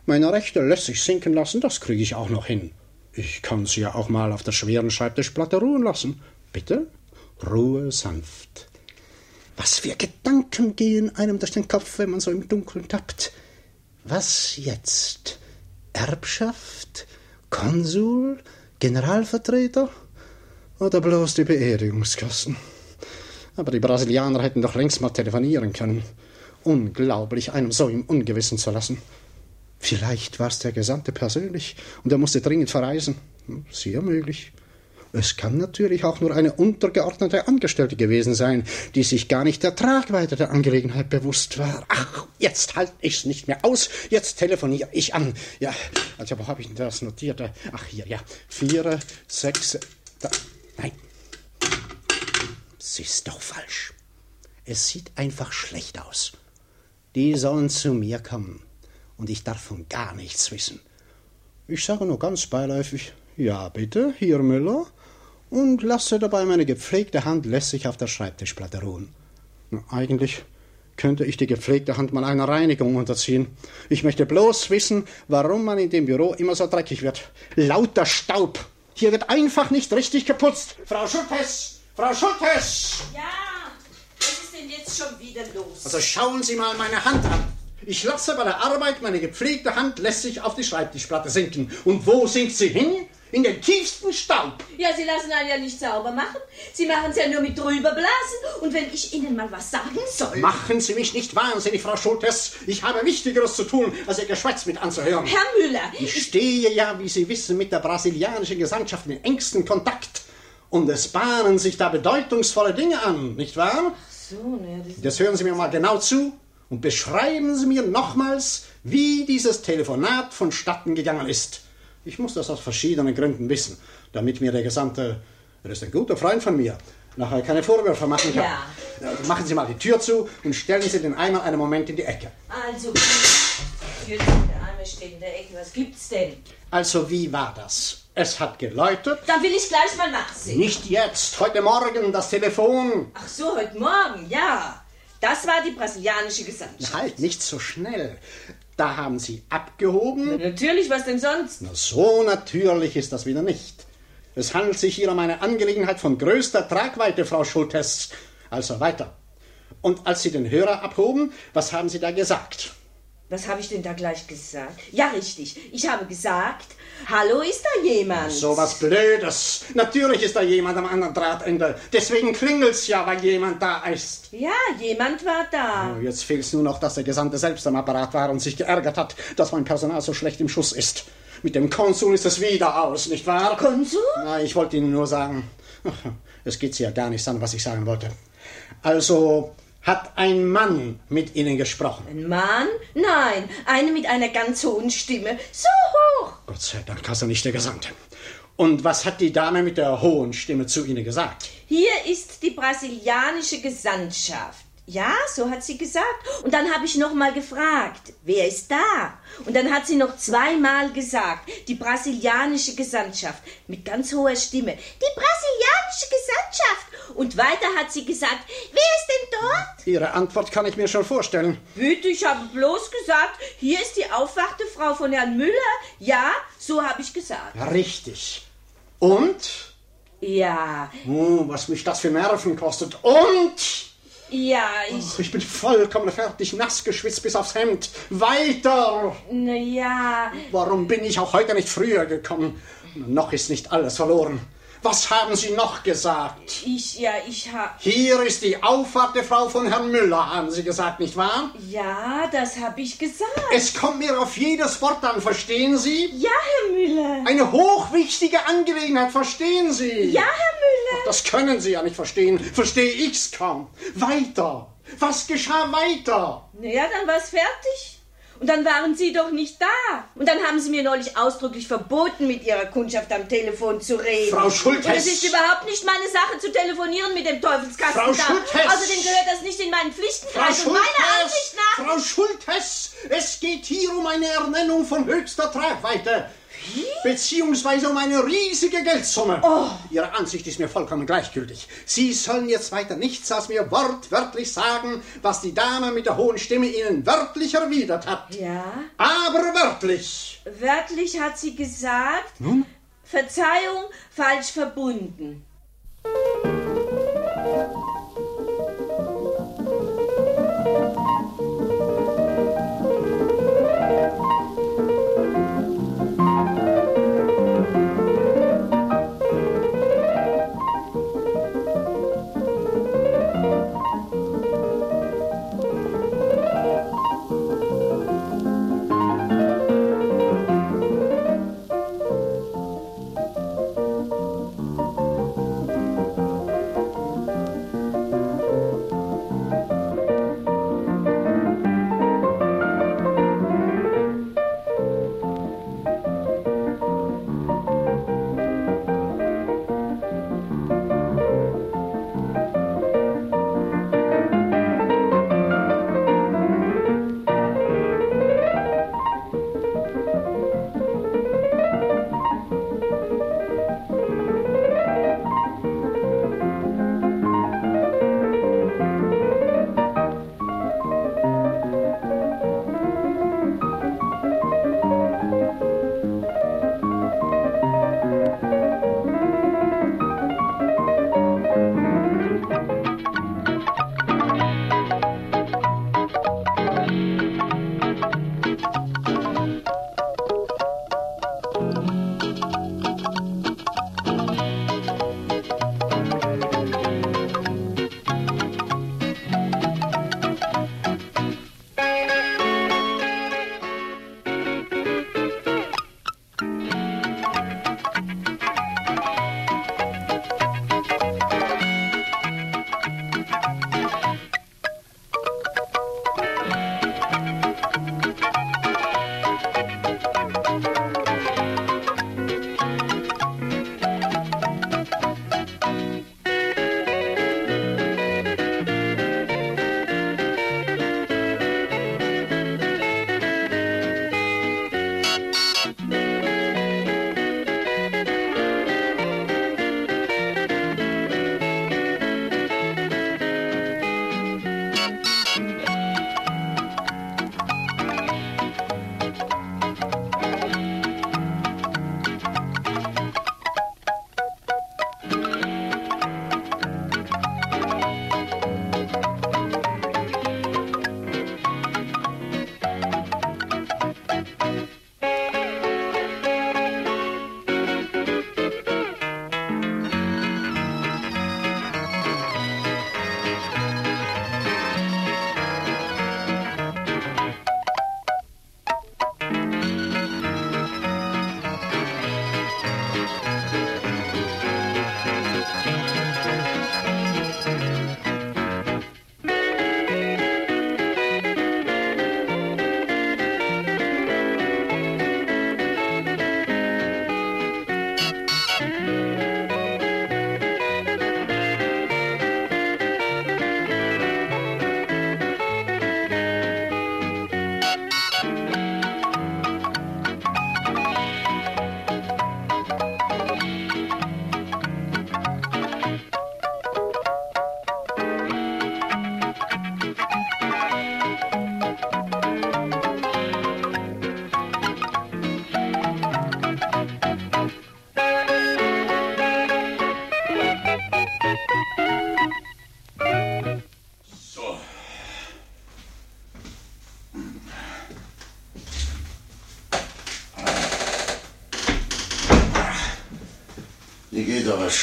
meine rechte lässig sinken lassen, das kriege ich auch noch hin. Ich kann sie ja auch mal auf der schweren Schreibtischplatte ruhen lassen. Bitte? Ruhe sanft. Was für Gedanken gehen einem durch den Kopf, wenn man so im Dunkeln tappt? Was jetzt? Erbschaft? Konsul? Generalvertreter? Oder bloß die Beerdigungskassen? Aber die Brasilianer hätten doch längst mal telefonieren können. Unglaublich, einem so im Ungewissen zu lassen. Vielleicht war es der Gesandte persönlich und er musste dringend verreisen. Sehr möglich. Es kann natürlich auch nur eine untergeordnete Angestellte gewesen sein, die sich gar nicht der Tragweite der Angelegenheit bewusst war. Ach, jetzt halte ich's nicht mehr aus. Jetzt telefoniere ich an. Ja, also wo habe ich denn das notiert? Ach, hier, ja. Vier, sechs. Da. Nein. Es ist doch falsch. Es sieht einfach schlecht aus. Die sollen zu mir kommen. Und ich darf von gar nichts wissen. Ich sage nur ganz beiläufig, ja bitte, hier Müller, und lasse dabei meine gepflegte Hand lässig auf der Schreibtischplatte ruhen. Eigentlich könnte ich die gepflegte Hand mal einer Reinigung unterziehen. Ich möchte bloß wissen, warum man in dem Büro immer so dreckig wird. Lauter Staub. Hier wird einfach nicht richtig geputzt. Frau Schultes! Frau Schultes! Ja, was ist denn jetzt schon wieder los? Also schauen Sie mal meine Hand an. Ich lasse bei der Arbeit meine gepflegte Hand lässig auf die Schreibtischplatte sinken. Und wo sinkt sie hin? In den tiefsten Staub. Ja, Sie lassen einen ja nicht sauber machen. Sie machen es ja nur mit drüberblasen. Und wenn ich Ihnen mal was sagen soll. Machen Sie mich nicht wahnsinnig, Frau Schultes. Ich habe Wichtigeres zu tun, als Ihr Geschwätz mit anzuhören. Herr Müller, Ich stehe ja, wie Sie wissen, mit der brasilianischen Gesandtschaft in engsten Kontakt. Und es bahnen sich da bedeutungsvolle Dinge an, nicht wahr? so, ne, das Jetzt hören Sie mir mal genau zu und beschreiben Sie mir nochmals, wie dieses Telefonat vonstatten gegangen ist. Ich muss das aus verschiedenen Gründen wissen, damit mir der Gesandte, er ist ein guter Freund von mir, nachher keine Vorwürfe machen kann. Ja. Machen Sie mal die Tür zu und stellen Sie den Eimer einen Moment in die Ecke. Also, Tür zu, der Arme steht in der Ecke. Was gibt's denn? Also, wie war das? Es hat geläutet. Dann will ich gleich mal nachsehen. Nicht jetzt, heute Morgen, das Telefon. Ach so, heute Morgen, ja. Das war die brasilianische Gesandtschaft. Halt, nicht so schnell. Da haben Sie abgehoben. Natürlich, was denn sonst? Na, so natürlich ist das wieder nicht. Es handelt sich hier um eine Angelegenheit von größter Tragweite, Frau Schultes. Also weiter. Und als Sie den Hörer abhoben, was haben Sie da gesagt? Was habe ich denn da gleich gesagt? Ja, richtig. Ich habe gesagt, hallo, ist da jemand? So was Blödes. Natürlich ist da jemand am anderen Drahtende. Deswegen klingelt's ja, weil jemand da ist. Ja, jemand war da. Oh, Jetzt fehlt's nur noch, dass der Gesandte selbst am Apparat war und sich geärgert hat, dass mein Personal so schlecht im Schuss ist. Mit dem Konsul ist es wieder aus, nicht wahr? Konsul? Na, ich wollte Ihnen nur sagen, es geht Sie ja gar nichts an, was ich sagen wollte. Also hat ein Mann mit Ihnen gesprochen. Ein Mann? Nein, eine mit einer ganz hohen Stimme. So hoch. Gott sei Dank, also nicht der Gesandte. Und was hat die Dame mit der hohen Stimme zu Ihnen gesagt? Hier ist die brasilianische Gesandtschaft. Ja, so hat sie gesagt. Und dann habe ich noch mal gefragt, wer ist da? Und dann hat sie noch zweimal gesagt, die brasilianische Gesandtschaft mit ganz hoher Stimme. Die brasilianische Gesandtschaft. Und weiter hat sie gesagt, wer ist denn dort? Ihre Antwort kann ich mir schon vorstellen. Bitte, ich habe bloß gesagt, hier ist die aufwachte Frau von Herrn Müller. Ja, so habe ich gesagt. Richtig. Und? Ja, Oh, was mich das für Nerven kostet. Und? Ja, ich. Ich bin vollkommen fertig, nass geschwitzt bis aufs Hemd. Weiter! Na ja, Warum bin ich auch heute nicht früher gekommen? Noch ist nicht alles verloren. Was haben Sie noch gesagt? ich, ja, ich habe. Hier ist die Aufwartefrau von Herrn Müller, haben Sie gesagt, nicht wahr? Ja, das habe ich gesagt. Es kommt mir auf jedes Wort an, verstehen Sie? Ja, Herr Müller. Eine hochwichtige Angelegenheit, verstehen Sie? Ja, Herr Müller. Das können Sie ja nicht verstehen. Verstehe ich's kaum. Weiter. Was geschah weiter? Na ja, dann war's fertig. Und dann waren Sie doch nicht da. Und dann haben Sie mir neulich ausdrücklich verboten, mit Ihrer Kundschaft am Telefon zu reden. Frau Schultes! Und es ist überhaupt nicht meine Sache, zu telefonieren mit dem Teufelskasten Frau da. Schultes! Außerdem gehört das nicht in meinen Frau Pflichtenkreis. Und meiner Ansicht nach... Frau Schultes, es geht hier um eine Ernennung von höchster Tragweite. Beziehungsweise um eine riesige Geldsumme. Oh. Ihre Ansicht ist mir vollkommen gleichgültig. Sie sollen jetzt weiter nichts als mir wortwörtlich sagen, was die Dame mit der hohen Stimme Ihnen wörtlich erwidert hat. Ja, Aber wörtlich. wörtlich hat sie gesagt... Nun? Verzeihung, falsch verbunden.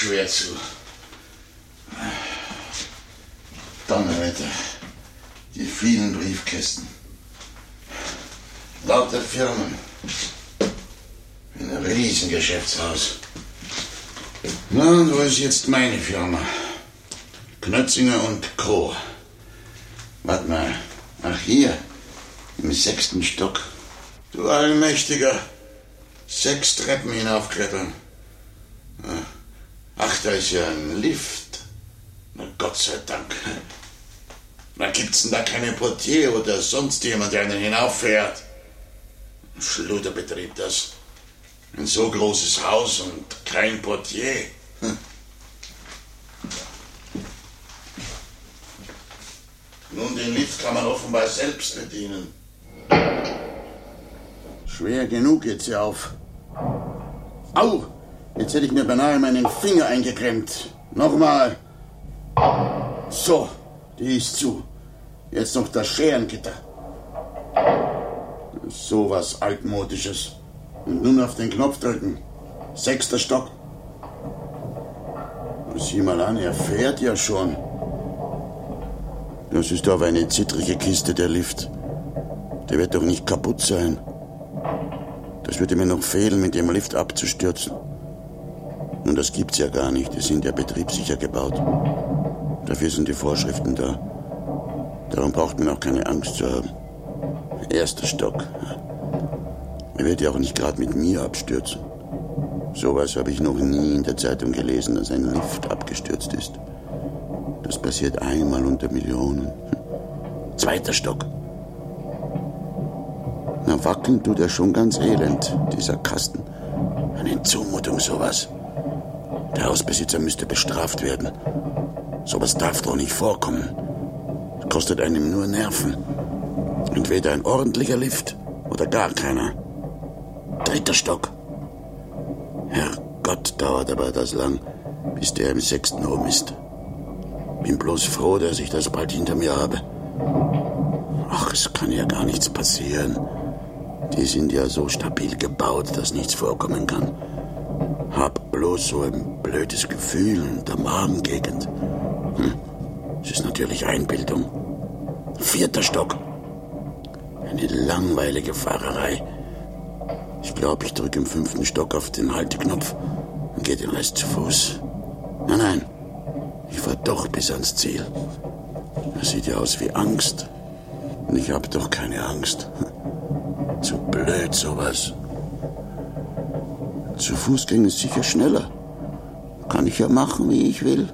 Schwer zu. Donnerwetter. Die vielen Briefkästen. Lauter Firmen. Ein Riesengeschäftshaus. Na, und wo ist jetzt meine Firma? Knötzinger und Co. Warte mal. Ach, hier. Im sechsten Stock. Du Allmächtiger. Sechs Treppen hinaufklettern. Ach, da ist ja ein Lift. Na Gott sei Dank. Na, gibt's denn da keinen Portier oder sonst jemand, der einen hinauffährt? Schluderbetrieb das. Ein so großes Haus und kein Portier. Hm. Nun, den Lift kann man offenbar selbst bedienen. Schwer genug geht's hier auf. Au! Jetzt hätte ich mir beinahe meinen Finger eingeklemmt. Nochmal. So, die ist zu. Jetzt noch das Scherengitter. So was altmodisches. Und nun auf den Knopf drücken. Sechster Stock. Sieh mal an, er fährt ja schon. Das ist aber eine zittrige Kiste, der Lift. Der wird doch nicht kaputt sein. Das würde mir noch fehlen, mit dem Lift abzustürzen. Nun, das gibt's ja gar nicht. Die sind ja betriebssicher gebaut. Dafür sind die Vorschriften da. Darum braucht man auch keine Angst zu haben. Erster Stock. Er wird ja auch nicht gerade mit mir abstürzen. Sowas habe ich noch nie in der Zeitung gelesen, dass ein Lift abgestürzt ist. Das passiert einmal unter Millionen. Zweiter Stock. Na, wackeln tut er schon ganz elend, dieser Kasten. Eine Zumutung, sowas. Der Hausbesitzer müsste bestraft werden. Sowas darf doch nicht vorkommen. Das kostet einem nur Nerven. Entweder ein ordentlicher Lift oder gar keiner. Dritter Stock. Herrgott, dauert aber das lang, bis der im sechsten oben ist. Bin bloß froh, dass ich das bald hinter mir habe. Ach, es kann ja gar nichts passieren. Die sind ja so stabil gebaut, dass nichts vorkommen kann. Hab bloß so ein blödes Gefühl in der Magengegend. Hm. Es ist natürlich Einbildung. Vierter Stock. Eine langweilige Fahrerei. Ich glaube, ich drücke im fünften Stock auf den Halteknopf und gehe den Rest zu Fuß. Nein, nein. Ich fahr doch bis ans Ziel. Das sieht ja aus wie Angst. Und ich habe doch keine Angst. Zu blöd sowas. Zu Fuß ging es sicher schneller. Kann ich ja machen, wie ich will.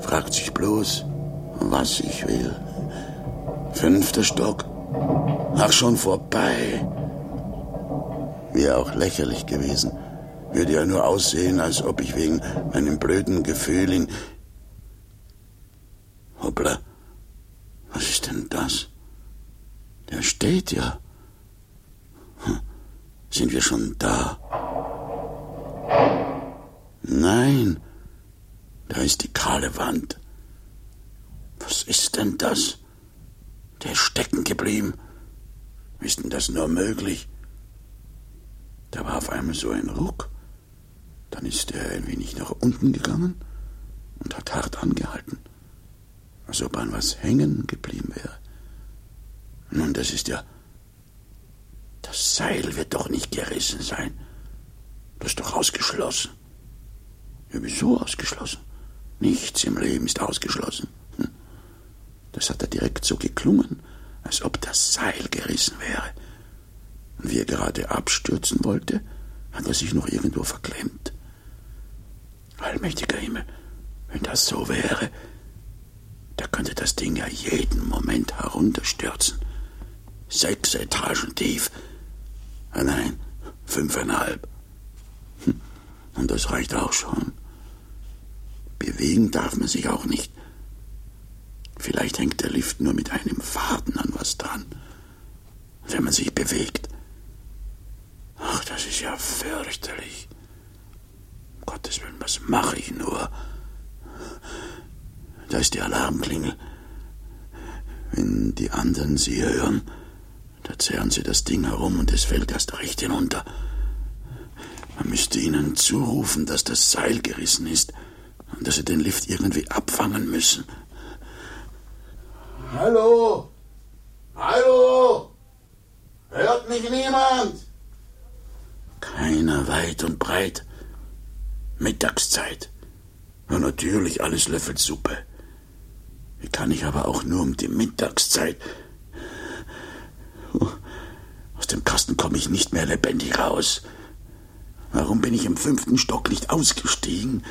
Fragt sich bloß, was ich will. Fünfter Stock. Ach, schon vorbei. Wäre auch lächerlich gewesen. Würde ja nur aussehen, als ob ich wegen meinem blöden Gefühl in. Hoppla. Was ist denn das? Der steht ja. Sind wir schon da? Nein, da ist die kahle Wand. Was ist denn das? Der ist stecken geblieben. Ist denn das nur möglich? Da war auf einmal so ein Ruck. Dann ist er ein wenig nach unten gegangen und hat hart angehalten, als ob an was hängen geblieben wäre. Nun, das ist ja. Das Seil wird doch nicht gerissen sein. Das ist doch ausgeschlossen. Ja, wieso ausgeschlossen? Nichts im Leben ist ausgeschlossen. Hm. Das hat er direkt so geklungen, als ob das Seil gerissen wäre. Und wie er gerade abstürzen wollte, hat er sich noch irgendwo verklemmt. Allmächtiger Himmel, wenn das so wäre, da könnte das Ding ja jeden Moment herunterstürzen. Sechs Etagen tief. Ah, nein, fünfeinhalb. Hm, und das reicht auch schon. Bewegen darf man sich auch nicht. Vielleicht hängt der Lift nur mit einem Faden an was dran. Wenn man sich bewegt. Ach, das ist ja fürchterlich. Um Gottes Willen, was mache ich nur? Da ist die Alarmklingel. Wenn die anderen sie hören, da zerren sie das Ding herum und es fällt erst recht hinunter. Man müsste ihnen zurufen, dass das Seil gerissen ist und dass sie den Lift irgendwie abfangen müssen. Hallo? Hallo? Hört mich niemand? Keiner weit und breit. Mittagszeit. Ja, natürlich alles Löffelsuppe. Wie kann ich aber auch nur um die Mittagszeit? Dem Kasten komme ich nicht mehr lebendig raus. Warum bin ich im fünften Stock nicht ausgestiegen?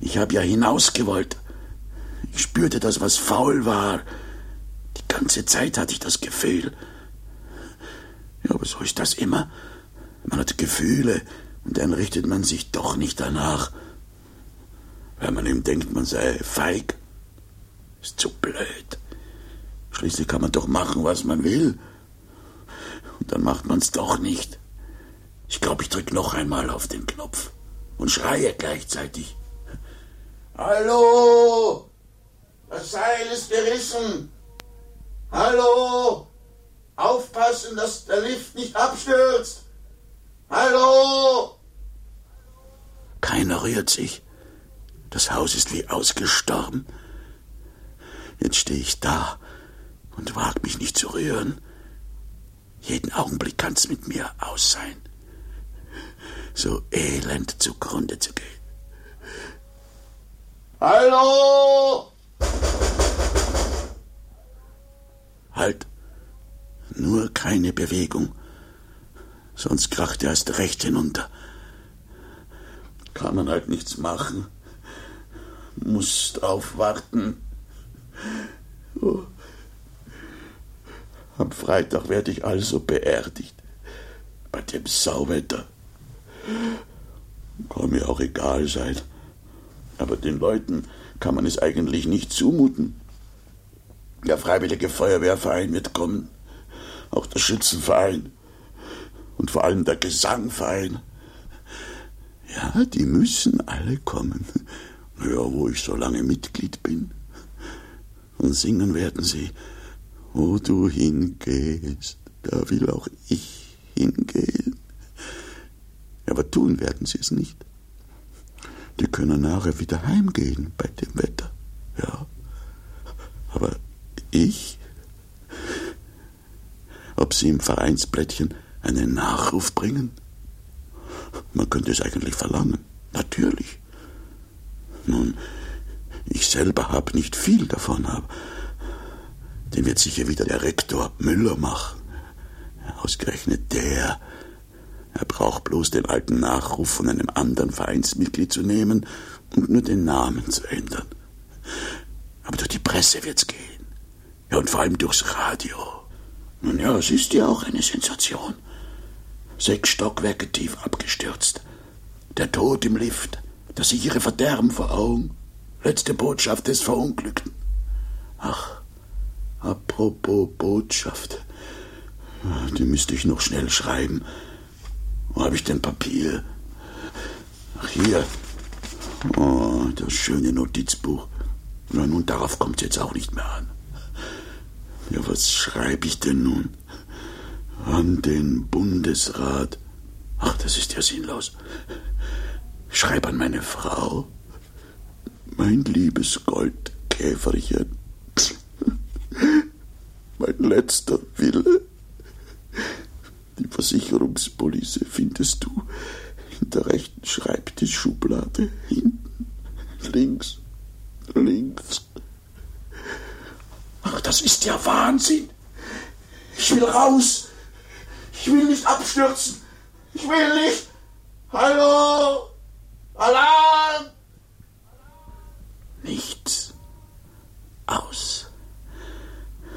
Ich habe ja hinausgewollt. Ich spürte, dass was faul war. Die ganze Zeit hatte ich das Gefühl. Ja, aber so ist das immer. Man hat Gefühle und dann richtet man sich doch nicht danach. Weil man ihm denkt, man sei feig. Ist zu blöd. Schließlich kann man doch machen, was man will. Dann macht man's doch nicht. Ich glaube, ich drück noch einmal auf den Knopf und schreie gleichzeitig. Hallo! Das Seil ist gerissen! Hallo! Aufpassen, dass der Lift nicht abstürzt! Hallo! Keiner rührt sich. Das Haus ist wie ausgestorben. Jetzt stehe ich da und wag mich nicht zu rühren. Jeden Augenblick kann's mit mir aus sein. So elend zugrunde zu gehen. Hallo! Halt. Nur keine Bewegung. Sonst kracht er erst recht hinunter. Kann man halt nichts machen. Musst aufwarten. Oh. Am Freitag werde ich also beerdigt. Bei dem Sauwetter. Kann mir auch egal sein. Aber den Leuten kann man es eigentlich nicht zumuten. Der Freiwillige Feuerwehrverein wird kommen. Auch der Schützenverein. Und vor allem der Gesangverein. Ja, die müssen alle kommen. Ja, wo ich so lange Mitglied bin. Und singen werden sie wo du hingehst, da will auch ich hingehen. Aber tun werden sie es nicht. Die können nachher wieder heimgehen bei dem Wetter. Ja. Aber ich? Ob sie im Vereinsblättchen einen Nachruf bringen? Man könnte es eigentlich verlangen. Natürlich. Nun, ich selber habe nicht viel davon, aber den wird sicher wieder der Rektor Müller machen. Ausgerechnet der. Er braucht bloß den alten Nachruf von einem anderen Vereinsmitglied zu nehmen und nur den Namen zu ändern. Aber durch die Presse wird's gehen. Ja, und vor allem durchs Radio. Nun ja, es ist ja auch eine Sensation. Sechs Stockwerke tief abgestürzt. Der Tod im Lift. Das sichere Verderben vor Augen. Letzte Botschaft des Verunglückten. Ach, Apropos Botschaft. Die müsste ich noch schnell schreiben. Wo habe ich denn Papier? Ach, hier. Oh, das schöne Notizbuch. Na, nun, darauf kommt es jetzt auch nicht mehr an. Ja, was schreibe ich denn nun? An den Bundesrat. Ach, das ist ja sinnlos. Ich schreibe an meine Frau. Mein liebes Goldkäferchen mein letzter Wille. Die Versicherungspolice findest du in der rechten Schreibtischschublade hinten. Links, links. Ach, das ist ja Wahnsinn. Ich will raus. Ich will nicht abstürzen. Ich will nicht. Hallo? Alarm! Nichts. Aus.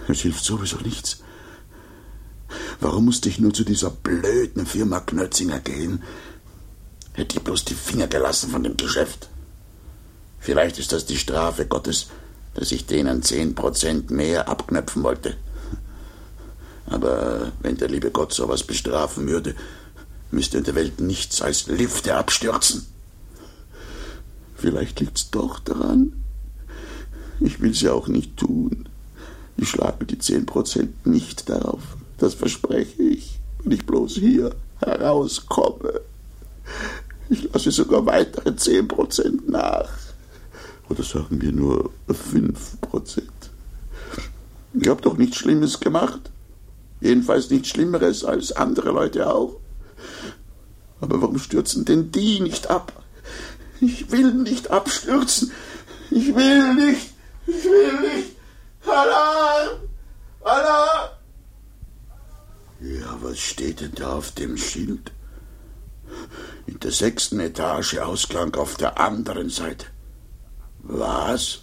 Es hilft sowieso nichts. Warum musste ich nur zu dieser blöden Firma Knötzinger gehen? Hätte ich bloß die Finger gelassen von dem Geschäft. Vielleicht ist das die Strafe Gottes, dass ich denen zehn Prozent mehr abknöpfen wollte. Aber wenn der liebe Gott sowas bestrafen würde, müsste in der Welt nichts als Lifte abstürzen. Vielleicht liegt's doch daran. Ich will's ja auch nicht tun. Ich schlage die zehn Prozent nicht darauf. Das verspreche ich, wenn ich bloß hier herauskomme. Ich lasse sogar weitere zehn Prozent nach. Oder sagen wir nur fünf Prozent. Ich habe doch nichts Schlimmes gemacht. Jedenfalls nichts Schlimmeres als andere Leute auch. Aber warum stürzen denn die nicht ab? Ich will nicht abstürzen. Ich will nicht. Ich will nicht. Alarm! Alarm! Ja, Was steht denn da auf dem Schild? In der sechsten Etage Ausgang auf der anderen Seite. Was?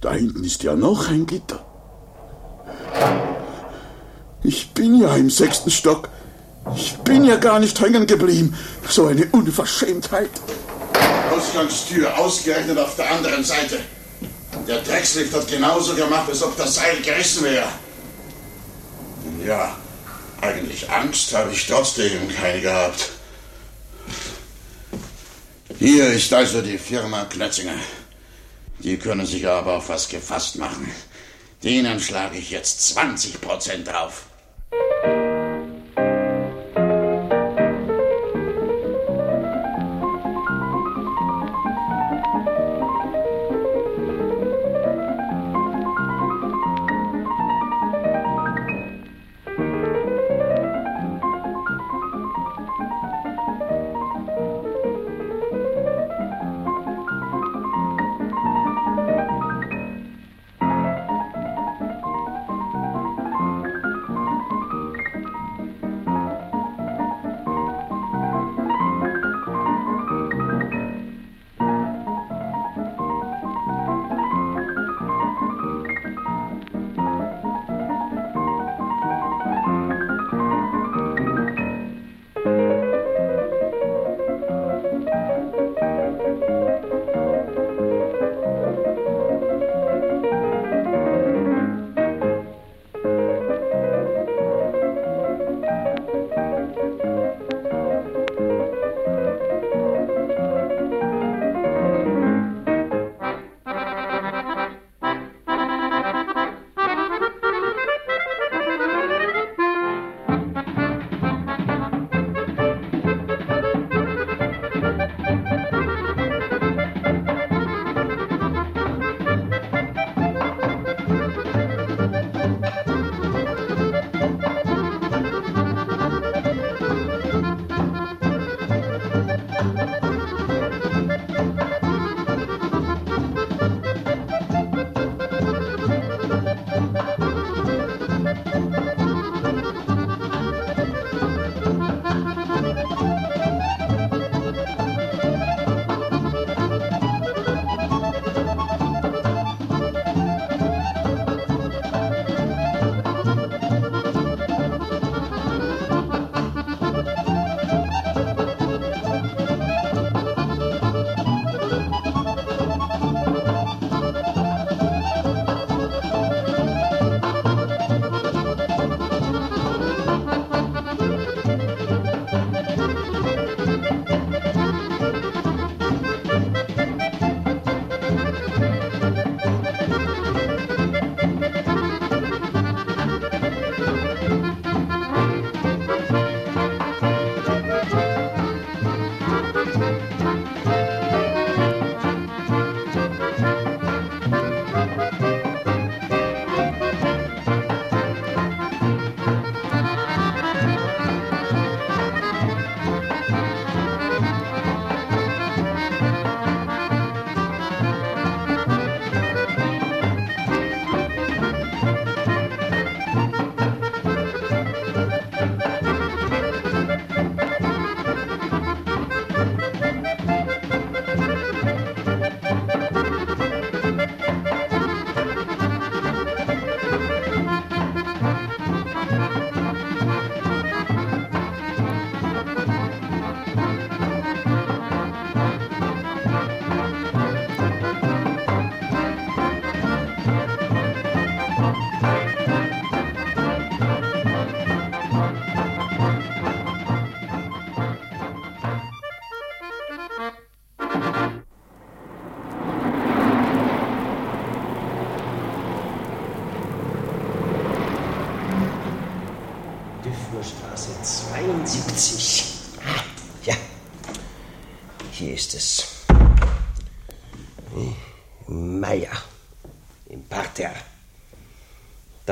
Da hinten ist ja noch ein Gitter. Ich bin ja im sechsten Stock. Ich bin ja gar nicht hängen geblieben. So eine Unverschämtheit. Ausgangstür ausgerechnet auf der anderen Seite. Der Dreckslift hat genauso gemacht, als ob das Seil gerissen wäre. Ja, eigentlich Angst habe ich trotzdem keine gehabt. Hier ist also die Firma Klötzinger. Die können sich aber auf was gefasst machen. Denen schlage ich jetzt 20 Prozent drauf.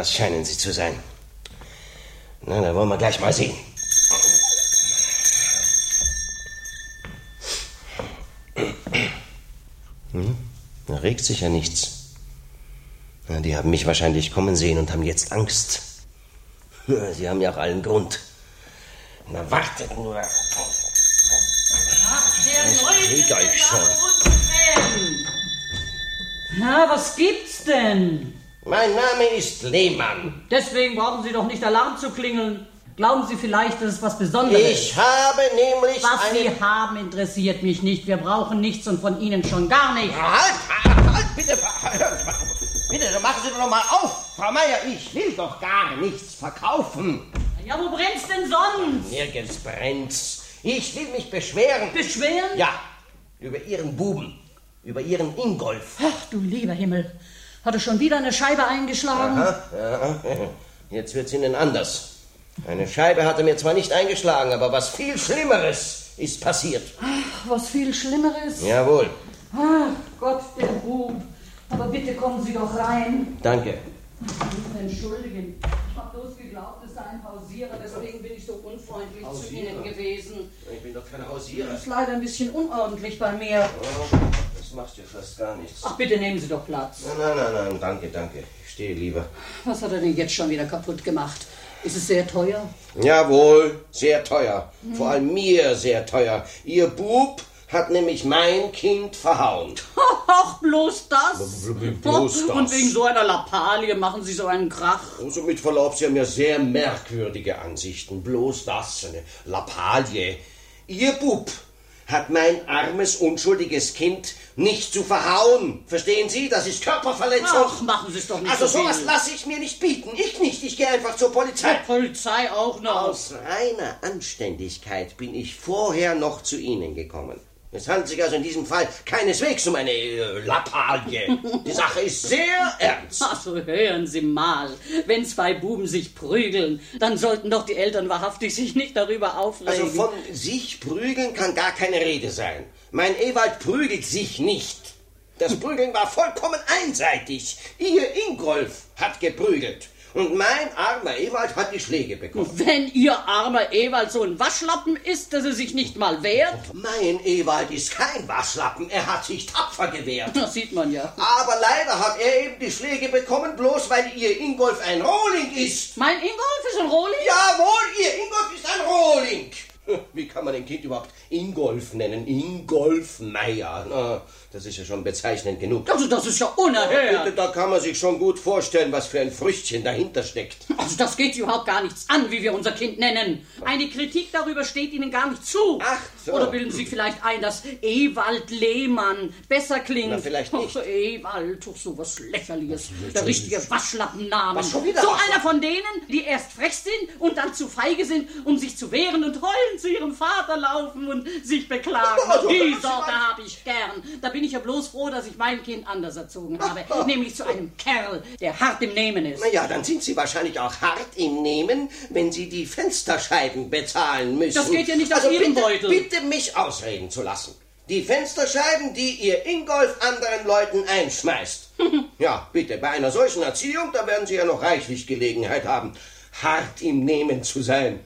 Das scheinen Sie zu sein. Na, da wollen wir gleich mal sehen. Hm? Da regt sich ja nichts. Na, die haben mich wahrscheinlich kommen sehen und haben jetzt Angst. Sie haben ja auch allen Grund. Na, wartet nur. Ich krieg euch schon. Na, was gibt's denn? Mein Name ist Lehmann. Deswegen brauchen Sie doch nicht Alarm zu klingeln. Glauben Sie vielleicht, das ist was Besonderes? Ich habe nämlich was. Sie haben, interessiert mich nicht. Wir brauchen nichts und von Ihnen schon gar nichts. Halt, halt, halt, bitte, bitte, machen Sie doch mal auf. Frau Meier, ich will doch gar nichts verkaufen. Ja, wo brennt's denn sonst? Nirgends brennt's. Ich will mich beschweren. Beschweren? Ja, über Ihren Buben, über Ihren Ingolf. Ach du lieber Himmel. Hat er schon wieder eine Scheibe eingeschlagen? Aha, ja. Jetzt wird's Ihnen anders. Eine Scheibe hat er mir zwar nicht eingeschlagen, aber was viel Schlimmeres ist passiert. Ach, was viel Schlimmeres? Jawohl. Ach Gott, der Bub. Aber bitte kommen Sie doch rein. Danke. Entschuldigen. Ich habe bloß geglaubt, es sei ein Hausierer, deswegen bin ich so unfreundlich Hausierer? zu Ihnen gewesen. Ich bin doch kein Hausierer. Das ist leider ein bisschen unordentlich bei mir. Oh, das macht ja fast gar nichts. Ach, bitte nehmen Sie doch Platz. Nein, nein, nein, nein, danke, danke. Ich stehe lieber. Was hat er denn jetzt schon wieder kaputt gemacht? Ist es sehr teuer? Jawohl, sehr teuer. Hm. Vor allem mir sehr teuer. Ihr Bub hat nämlich mein Kind verhauen. Ach, bloß das? Bloß das. Und wegen so einer Lappalie machen Sie so einen Krach? Also mit Verlaub, Sie haben ja sehr merkwürdige Ansichten. Bloß das, eine Lappalie. Ihr Bub hat mein armes, unschuldiges Kind nicht zu verhauen. Verstehen Sie? Das ist Körperverletzung. Ach, machen Sie es doch nicht Also so sowas lasse ich mir nicht bieten. Ich nicht. Ich gehe einfach zur Polizei. Zur Polizei auch noch. Aus reiner Anständigkeit bin ich vorher noch zu Ihnen gekommen. Es handelt sich also in diesem Fall keineswegs um eine äh, Lappalie. Die Sache ist sehr ernst. Also hören Sie mal, wenn zwei Buben sich prügeln, dann sollten doch die Eltern wahrhaftig sich nicht darüber aufregen. Also von sich prügeln kann gar keine Rede sein. Mein Ewald prügelt sich nicht. Das Prügeln war vollkommen einseitig. Ihr Ingolf hat geprügelt. Und mein armer Ewald hat die Schläge bekommen. Wenn Ihr armer Ewald so ein Waschlappen ist, dass er sich nicht mal wehrt? Mein Ewald ist kein Waschlappen. Er hat sich tapfer gewehrt. Das sieht man ja. Aber leider hat er eben die Schläge bekommen, bloß weil Ihr Ingolf ein Rohling ist. Mein Ingolf ist ein Rohling? Jawohl, Ihr Ingolf ist ein Rohling. Wie kann man ein Kind überhaupt Ingolf nennen? Ingolf Meier. Na, das ist ja schon bezeichnend genug. Also das ist ja unerhört. Ja, bitte, da kann man sich schon gut vorstellen, was für ein Früchtchen dahinter steckt. Also das geht überhaupt gar nichts an, wie wir unser Kind nennen. Eine Kritik darüber steht Ihnen gar nicht zu. Ach so. Oder bilden Sie vielleicht ein, dass Ewald Lehmann besser klingt? Na, vielleicht nicht. Ach, Ewald, doch so was Lächerliches. Der richtige Waschlappennamen. Was schon wieder so Waschlappen? einer von denen, die erst frech sind und dann zu feige sind, um sich zu wehren und heulen zu ihrem Vater laufen und sich beklagen. Also, Die Sie Sorte mal. habe ich gern. Da bin ich ja bloß froh, dass ich mein Kind anders erzogen habe. Nämlich zu einem Kerl, der hart im Nehmen ist. Na ja, dann sind Sie wahrscheinlich auch hart im Nehmen, wenn Sie die Fensterscheiben bezahlen müssen. Das geht ja nicht aus also Ihrem bitte, Beutel. Bitte mich ausreden zu lassen. Die Fensterscheiben, die Ihr Ingolf anderen Leuten einschmeißt. ja, bitte, bei einer solchen Erziehung, da werden Sie ja noch reichlich Gelegenheit haben, hart im Nehmen zu sein.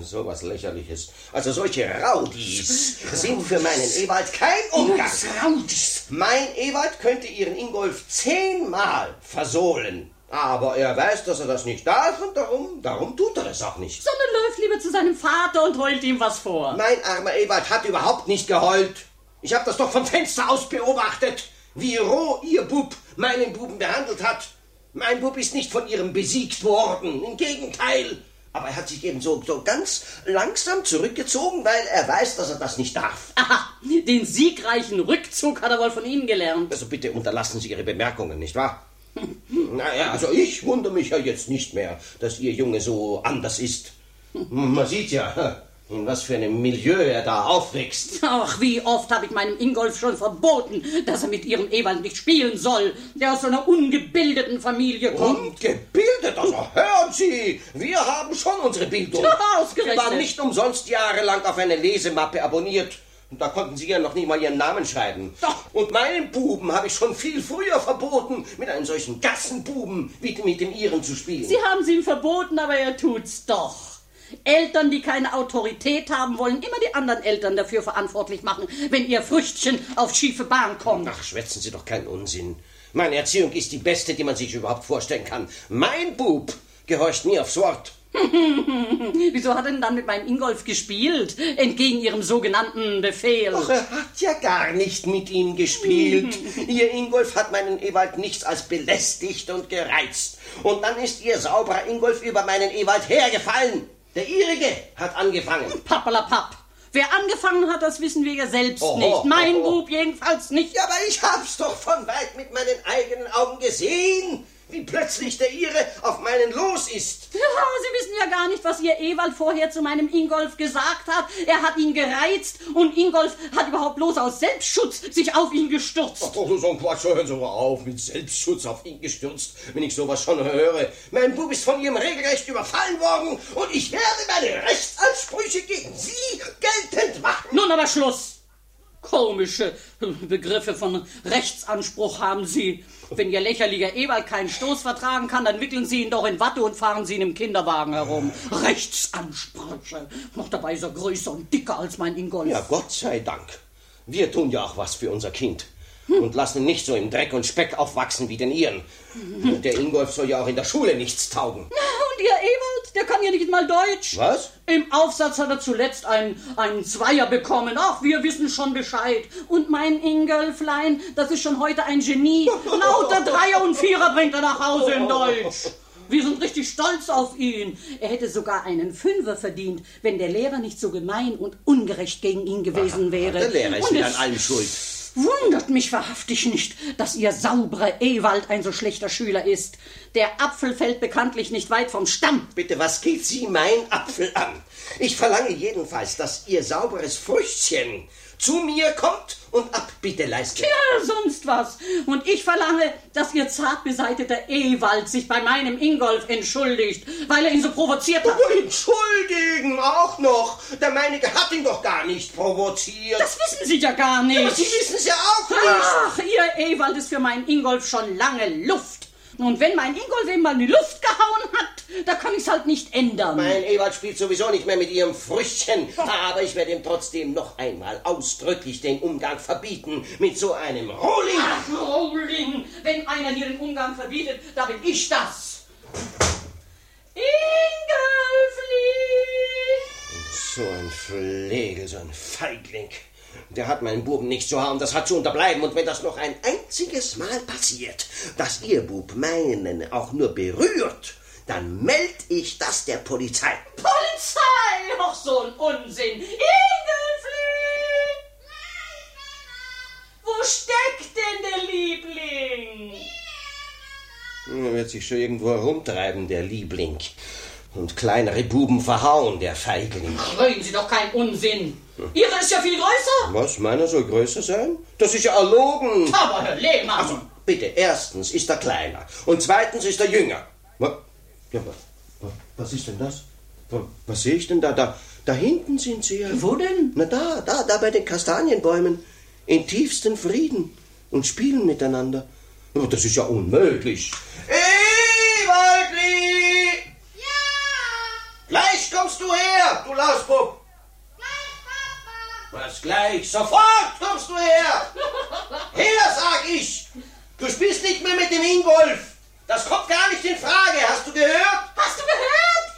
So was Lächerliches. Also solche Raudis sind für meinen Ewald kein Umgang. Raudis. Mein Ewald könnte Ihren Ingolf zehnmal versohlen. Aber er weiß, dass er das nicht darf und darum, darum tut er es auch nicht. Sondern läuft lieber zu seinem Vater und heult ihm was vor. Mein armer Ewald hat überhaupt nicht geheult. Ich habe das doch vom Fenster aus beobachtet, wie roh Ihr Bub meinen Buben behandelt hat. Mein Bub ist nicht von Ihrem besiegt worden, im Gegenteil. Aber er hat sich eben so, so ganz langsam zurückgezogen, weil er weiß, dass er das nicht darf. Aha, den siegreichen Rückzug hat er wohl von Ihnen gelernt. Also bitte unterlassen Sie Ihre Bemerkungen, nicht wahr? Naja, also ich wundere mich ja jetzt nicht mehr, dass Ihr Junge so anders ist. Man sieht ja, in was für einem Milieu er da aufwächst. Ach, wie oft habe ich meinem Ingolf schon verboten, dass er mit Ihrem Ewald nicht spielen soll, der aus so einer ungebildeten Familie kommt. Und gebildet, also hören Sie, wir haben schon unsere Bildung. Ja, Wir ausgerechnet. waren nicht umsonst jahrelang auf eine Lesemappe abonniert. Und da konnten Sie ja noch nicht mal Ihren Namen schreiben. Doch. Und meinen Buben habe ich schon viel früher verboten, mit einem solchen Gassenbuben wie mit dem Ihren zu spielen. Sie haben es ihm verboten, aber er tut's doch. Eltern, die keine Autorität haben, wollen immer die anderen Eltern dafür verantwortlich machen, wenn ihr Früchtchen auf schiefe Bahn kommt. Ach, schwätzen Sie doch keinen Unsinn. Meine Erziehung ist die beste, die man sich überhaupt vorstellen kann. Mein Bub gehorcht mir aufs Wort. Wieso hat er denn dann mit meinem Ingolf gespielt? Entgegen ihrem sogenannten Befehl. Ach, er hat ja gar nicht mit ihm gespielt. Ihr Ingolf hat meinen Ewald nichts als belästigt und gereizt. Und dann ist ihr sauberer Ingolf über meinen Ewald hergefallen. Der ihrige hat angefangen. Pappalapapp. Wer angefangen hat, das wissen wir ja selbst Oh, nicht. Mein oh, oh. Bub jedenfalls nicht. Ja, aber ich hab's doch von weit mit meinen eigenen Augen gesehen, wie plötzlich der ihre auf meinen los ist. Ja, Sie wissen ja gar nicht, was Ihr Ewald vorher zu meinem Ingolf gesagt hat. Er hat ihn gereizt und Ingolf hat überhaupt bloß aus Selbstschutz sich auf ihn gestürzt. Oh, so ein Quatsch, hören Sie mal auf, mit Selbstschutz auf ihn gestürzt, wenn ich sowas schon höre. Mein Bub ist von ihm regelrecht überfallen worden und ich werde meine Rechtsansprüche gegen Sie geltend machen. Nun aber Schluss. Komische Begriffe von Rechtsanspruch haben Sie. Wenn Ihr lächerlicher Ewald keinen Stoß vertragen kann, dann wickeln Sie ihn doch in Watte und fahren Sie ihn im Kinderwagen herum. Rechtsansprüche. Noch dabei er größer und dicker als mein Ingolf. Ja, Gott sei Dank. Wir tun ja auch was für unser Kind. Und lassen ihn nicht so im Dreck und Speck aufwachsen wie den Ihren. Der Ingolf soll ja auch in der Schule nichts taugen. Und Ihr Ewald, der kann ja nicht mal Deutsch. Was? Im Aufsatz hat er zuletzt einen, einen Zweier bekommen. Ach, wir wissen schon Bescheid. Und mein Ingolflein, das ist schon heute ein Genie. Lauter Dreier und Vierer bringt er nach Hause in Deutsch. Wir sind richtig stolz auf ihn. Er hätte sogar einen Fünfer verdient, wenn der Lehrer nicht so gemein und ungerecht gegen ihn gewesen wäre. Der Lehrer ist Und wieder an allem schuld. Wundert mich wahrhaftig nicht, dass Ihr sauberer Ewald ein so schlechter Schüler ist. Der Apfel fällt bekanntlich nicht weit vom Stamm. Bitte, was geht Sie mein Apfel an? Ich verlange jedenfalls, dass Ihr sauberes Früchtchen zu mir kommt und Abbitte leistet. Ja, sonst was. Und ich verlange, dass Ihr zart beseiteter Ewald sich bei meinem Ingolf entschuldigt, weil er ihn so provoziert hat. Oh, entschuldigen, auch noch. Der meinige hat ihn doch gar nicht provoziert. Das wissen Sie ja gar nicht. Sie wissen es ja auch nicht. Ach, Ihr Ewald ist für meinen Ingolf schon lange Luft. Und wenn mein Ingolf mal in die Luft gehauen hat, da kann ich's halt nicht ändern. Mein Ewald spielt sowieso nicht mehr mit Ihrem Früchtchen, aber ich werde ihm trotzdem noch einmal ausdrücklich den Umgang verbieten mit so einem Rohling. Ach, Rowling, wenn einer dir den Umgang verbietet, da bin ich das. Ingolfli! So ein Flegel, so ein Feigling. Der hat meinen Buben nicht zu haben, das hat zu unterbleiben. Und wenn das noch ein einziges Mal passiert, dass Ihr Bub meinen auch nur berührt, dann meld ich das der Polizei. Polizei! Ach, so ein Unsinn. Ingolfli! Wo steckt denn der Liebling? Er wird sich schon irgendwo herumtreiben, der Liebling. Und kleinere Buben verhauen, der Feigling. Reden Sie doch keinen Unsinn. Ihre ist ja viel größer. Was, meiner soll größer sein? Das ist ja erlogen. Aber Herr Lehmann. Also, bitte, erstens ist er kleiner und zweitens ist er jünger. Was, ja, wa- wa- was ist denn das? Wa- Was sehe ich denn da? Da, da hinten sind sie ja. Wo denn? Na da, da, da bei den Kastanienbäumen. In tiefsten Frieden und spielen miteinander. Aber das ist ja unmöglich. Ewaldli! Ja! Gleich kommst du her, du Lausbub! Was gleich? Sofort kommst du her! Her, sag ich! Du spielst nicht mehr mit dem Ingolf! Das kommt gar nicht in Frage, hast du gehört? Hast du gehört,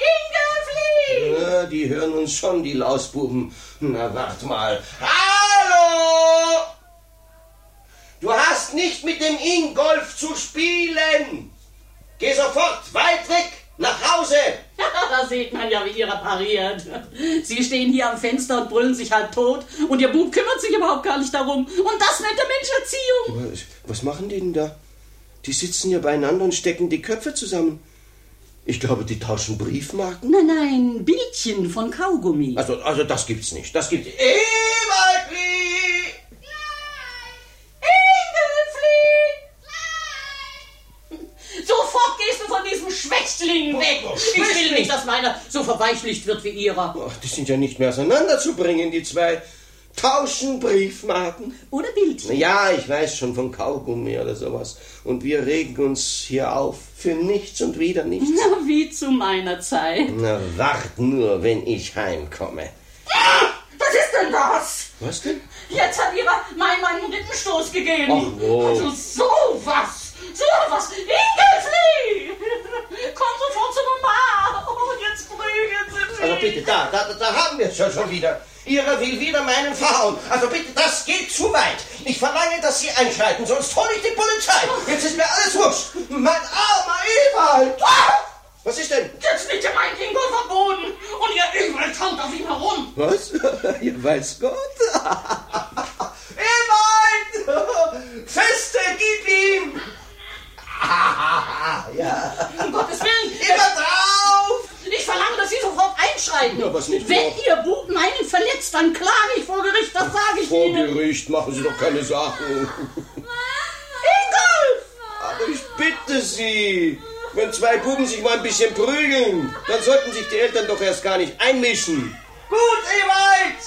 Ingolfli? Ja, die hören uns schon, die Lausbuben. Na, wart mal. Hallo! Du hast nicht mit dem Ingolf zu spielen! Geh sofort weit weg, nach Hause! da sieht man ja, wie Ihrer pariert. Sie stehen hier am Fenster und brüllen sich halb tot und Ihr Bub kümmert sich überhaupt gar nicht darum. Und das nennt der Mensch Erziehung. Was, was machen die denn da? Die sitzen ja beieinander und stecken die Köpfe zusammen. Ich glaube, die tauschen Briefmarken. Nein, nein, Bildchen von Kaugummi. Also, also das gibt's nicht. Das gibt's nicht. Ewaldli! Ingolfli! Sofort gehst du von diesem Schwächling weg. Ich will nicht, dass meiner so verweichlicht wird wie ihrer. Ach, die sind ja nicht mehr auseinanderzubringen, die zwei. Tauschen Briefmarken. Oder Bildchen. Ja, ich weiß schon von Kaugummi oder sowas. Und wir regen uns hier auf für nichts und wieder nichts. Na, wie zu meiner Zeit. Na, wart nur, wenn ich heimkomme. Was ist denn das? Was denn? Jetzt hat ihrer mein Mann einen Rippenstoß gegeben. Ach, wo? Also sowas. Sowas. Ingolfli! Komm sofort zu Mama. Oh, jetzt Also bitte, da, da, da haben wir es ja schon wieder. Ihre will wieder meinen verhauen. Also bitte, das geht zu weit. Ich verlange, dass Sie einschreiten, sonst hole ich die Polizei. Jetzt ist mir alles wurscht. Mein armer Ewald. Ah! Was ist denn? Jetzt liegt ja mein Ingo verboten und ihr Ewald schaut auf ihn herum. Was? ja, weiß Gott. Ewald! Feste, gib ihm! ja. Um Gottes Willen. Immer drauf! Ich verlange, dass Sie sofort einschreiten. Ja, was nicht Wenn? Ihr Bub meinen verletzt, dann klage ich vor Gericht, das sage ich Vor Ihnen. Gericht machen Sie doch keine Sachen. Ingolf! Aber ich bitte Sie, wenn zwei Buben sich mal ein bisschen prügeln, dann sollten sich die Eltern doch erst gar nicht einmischen. Gut, Ewald!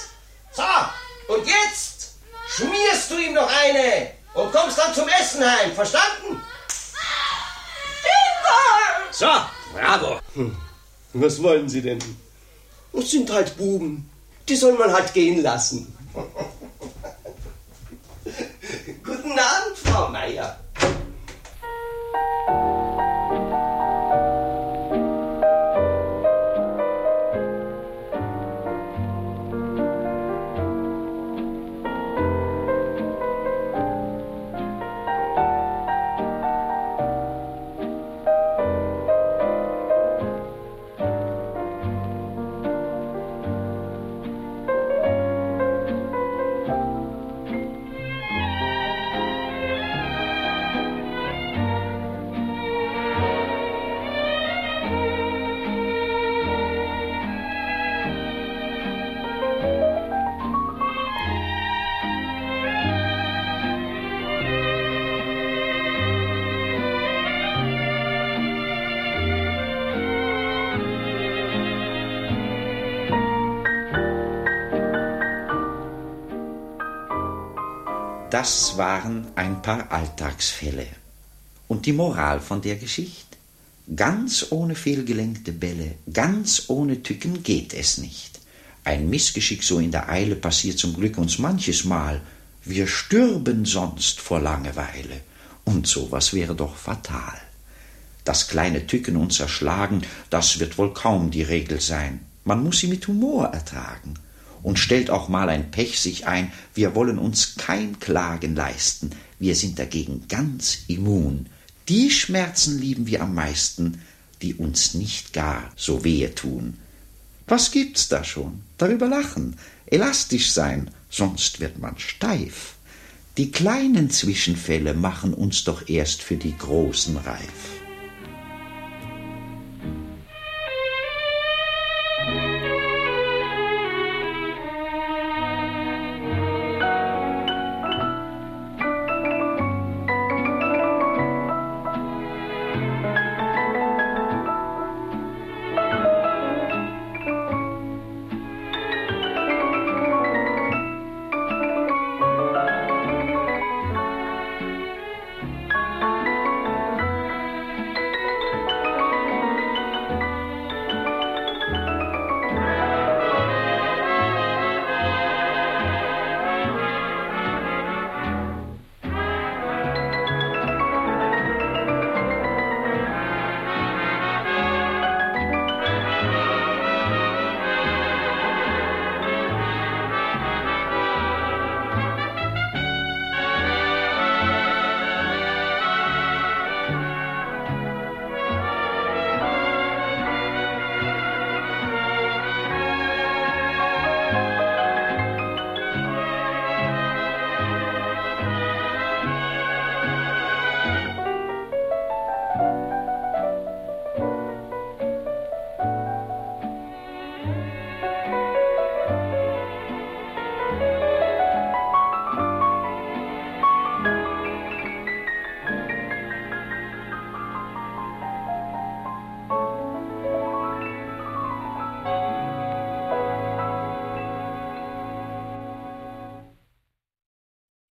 So, und jetzt schmierst du ihm noch eine und kommst dann zum Essen heim, verstanden? So, bravo. Hm. Was wollen Sie denn? Das sind halt Buben. Die soll man halt gehen lassen. Guten Abend, Frau Meier. Das waren ein paar Alltagsfälle. Und die Moral von der Geschichte? Ganz ohne fehlgelenkte Bälle, ganz ohne Tücken geht es nicht. Ein Missgeschick so in der Eile passiert zum Glück uns manches Mal. Wir stürben sonst vor Langeweile. Und sowas wäre doch fatal. Das kleine Tücken und Zerschlagen, das wird wohl kaum die Regel sein. Man muss sie mit Humor ertragen. Und stellt auch mal ein Pech sich ein, wir wollen uns kein Klagen leisten, wir sind dagegen ganz immun. Die Schmerzen lieben wir am meisten, die uns nicht gar so wehe tun. Was gibt's da schon? Darüber lachen, elastisch sein, sonst wird man steif. Die kleinen Zwischenfälle machen uns doch erst für die großen reif.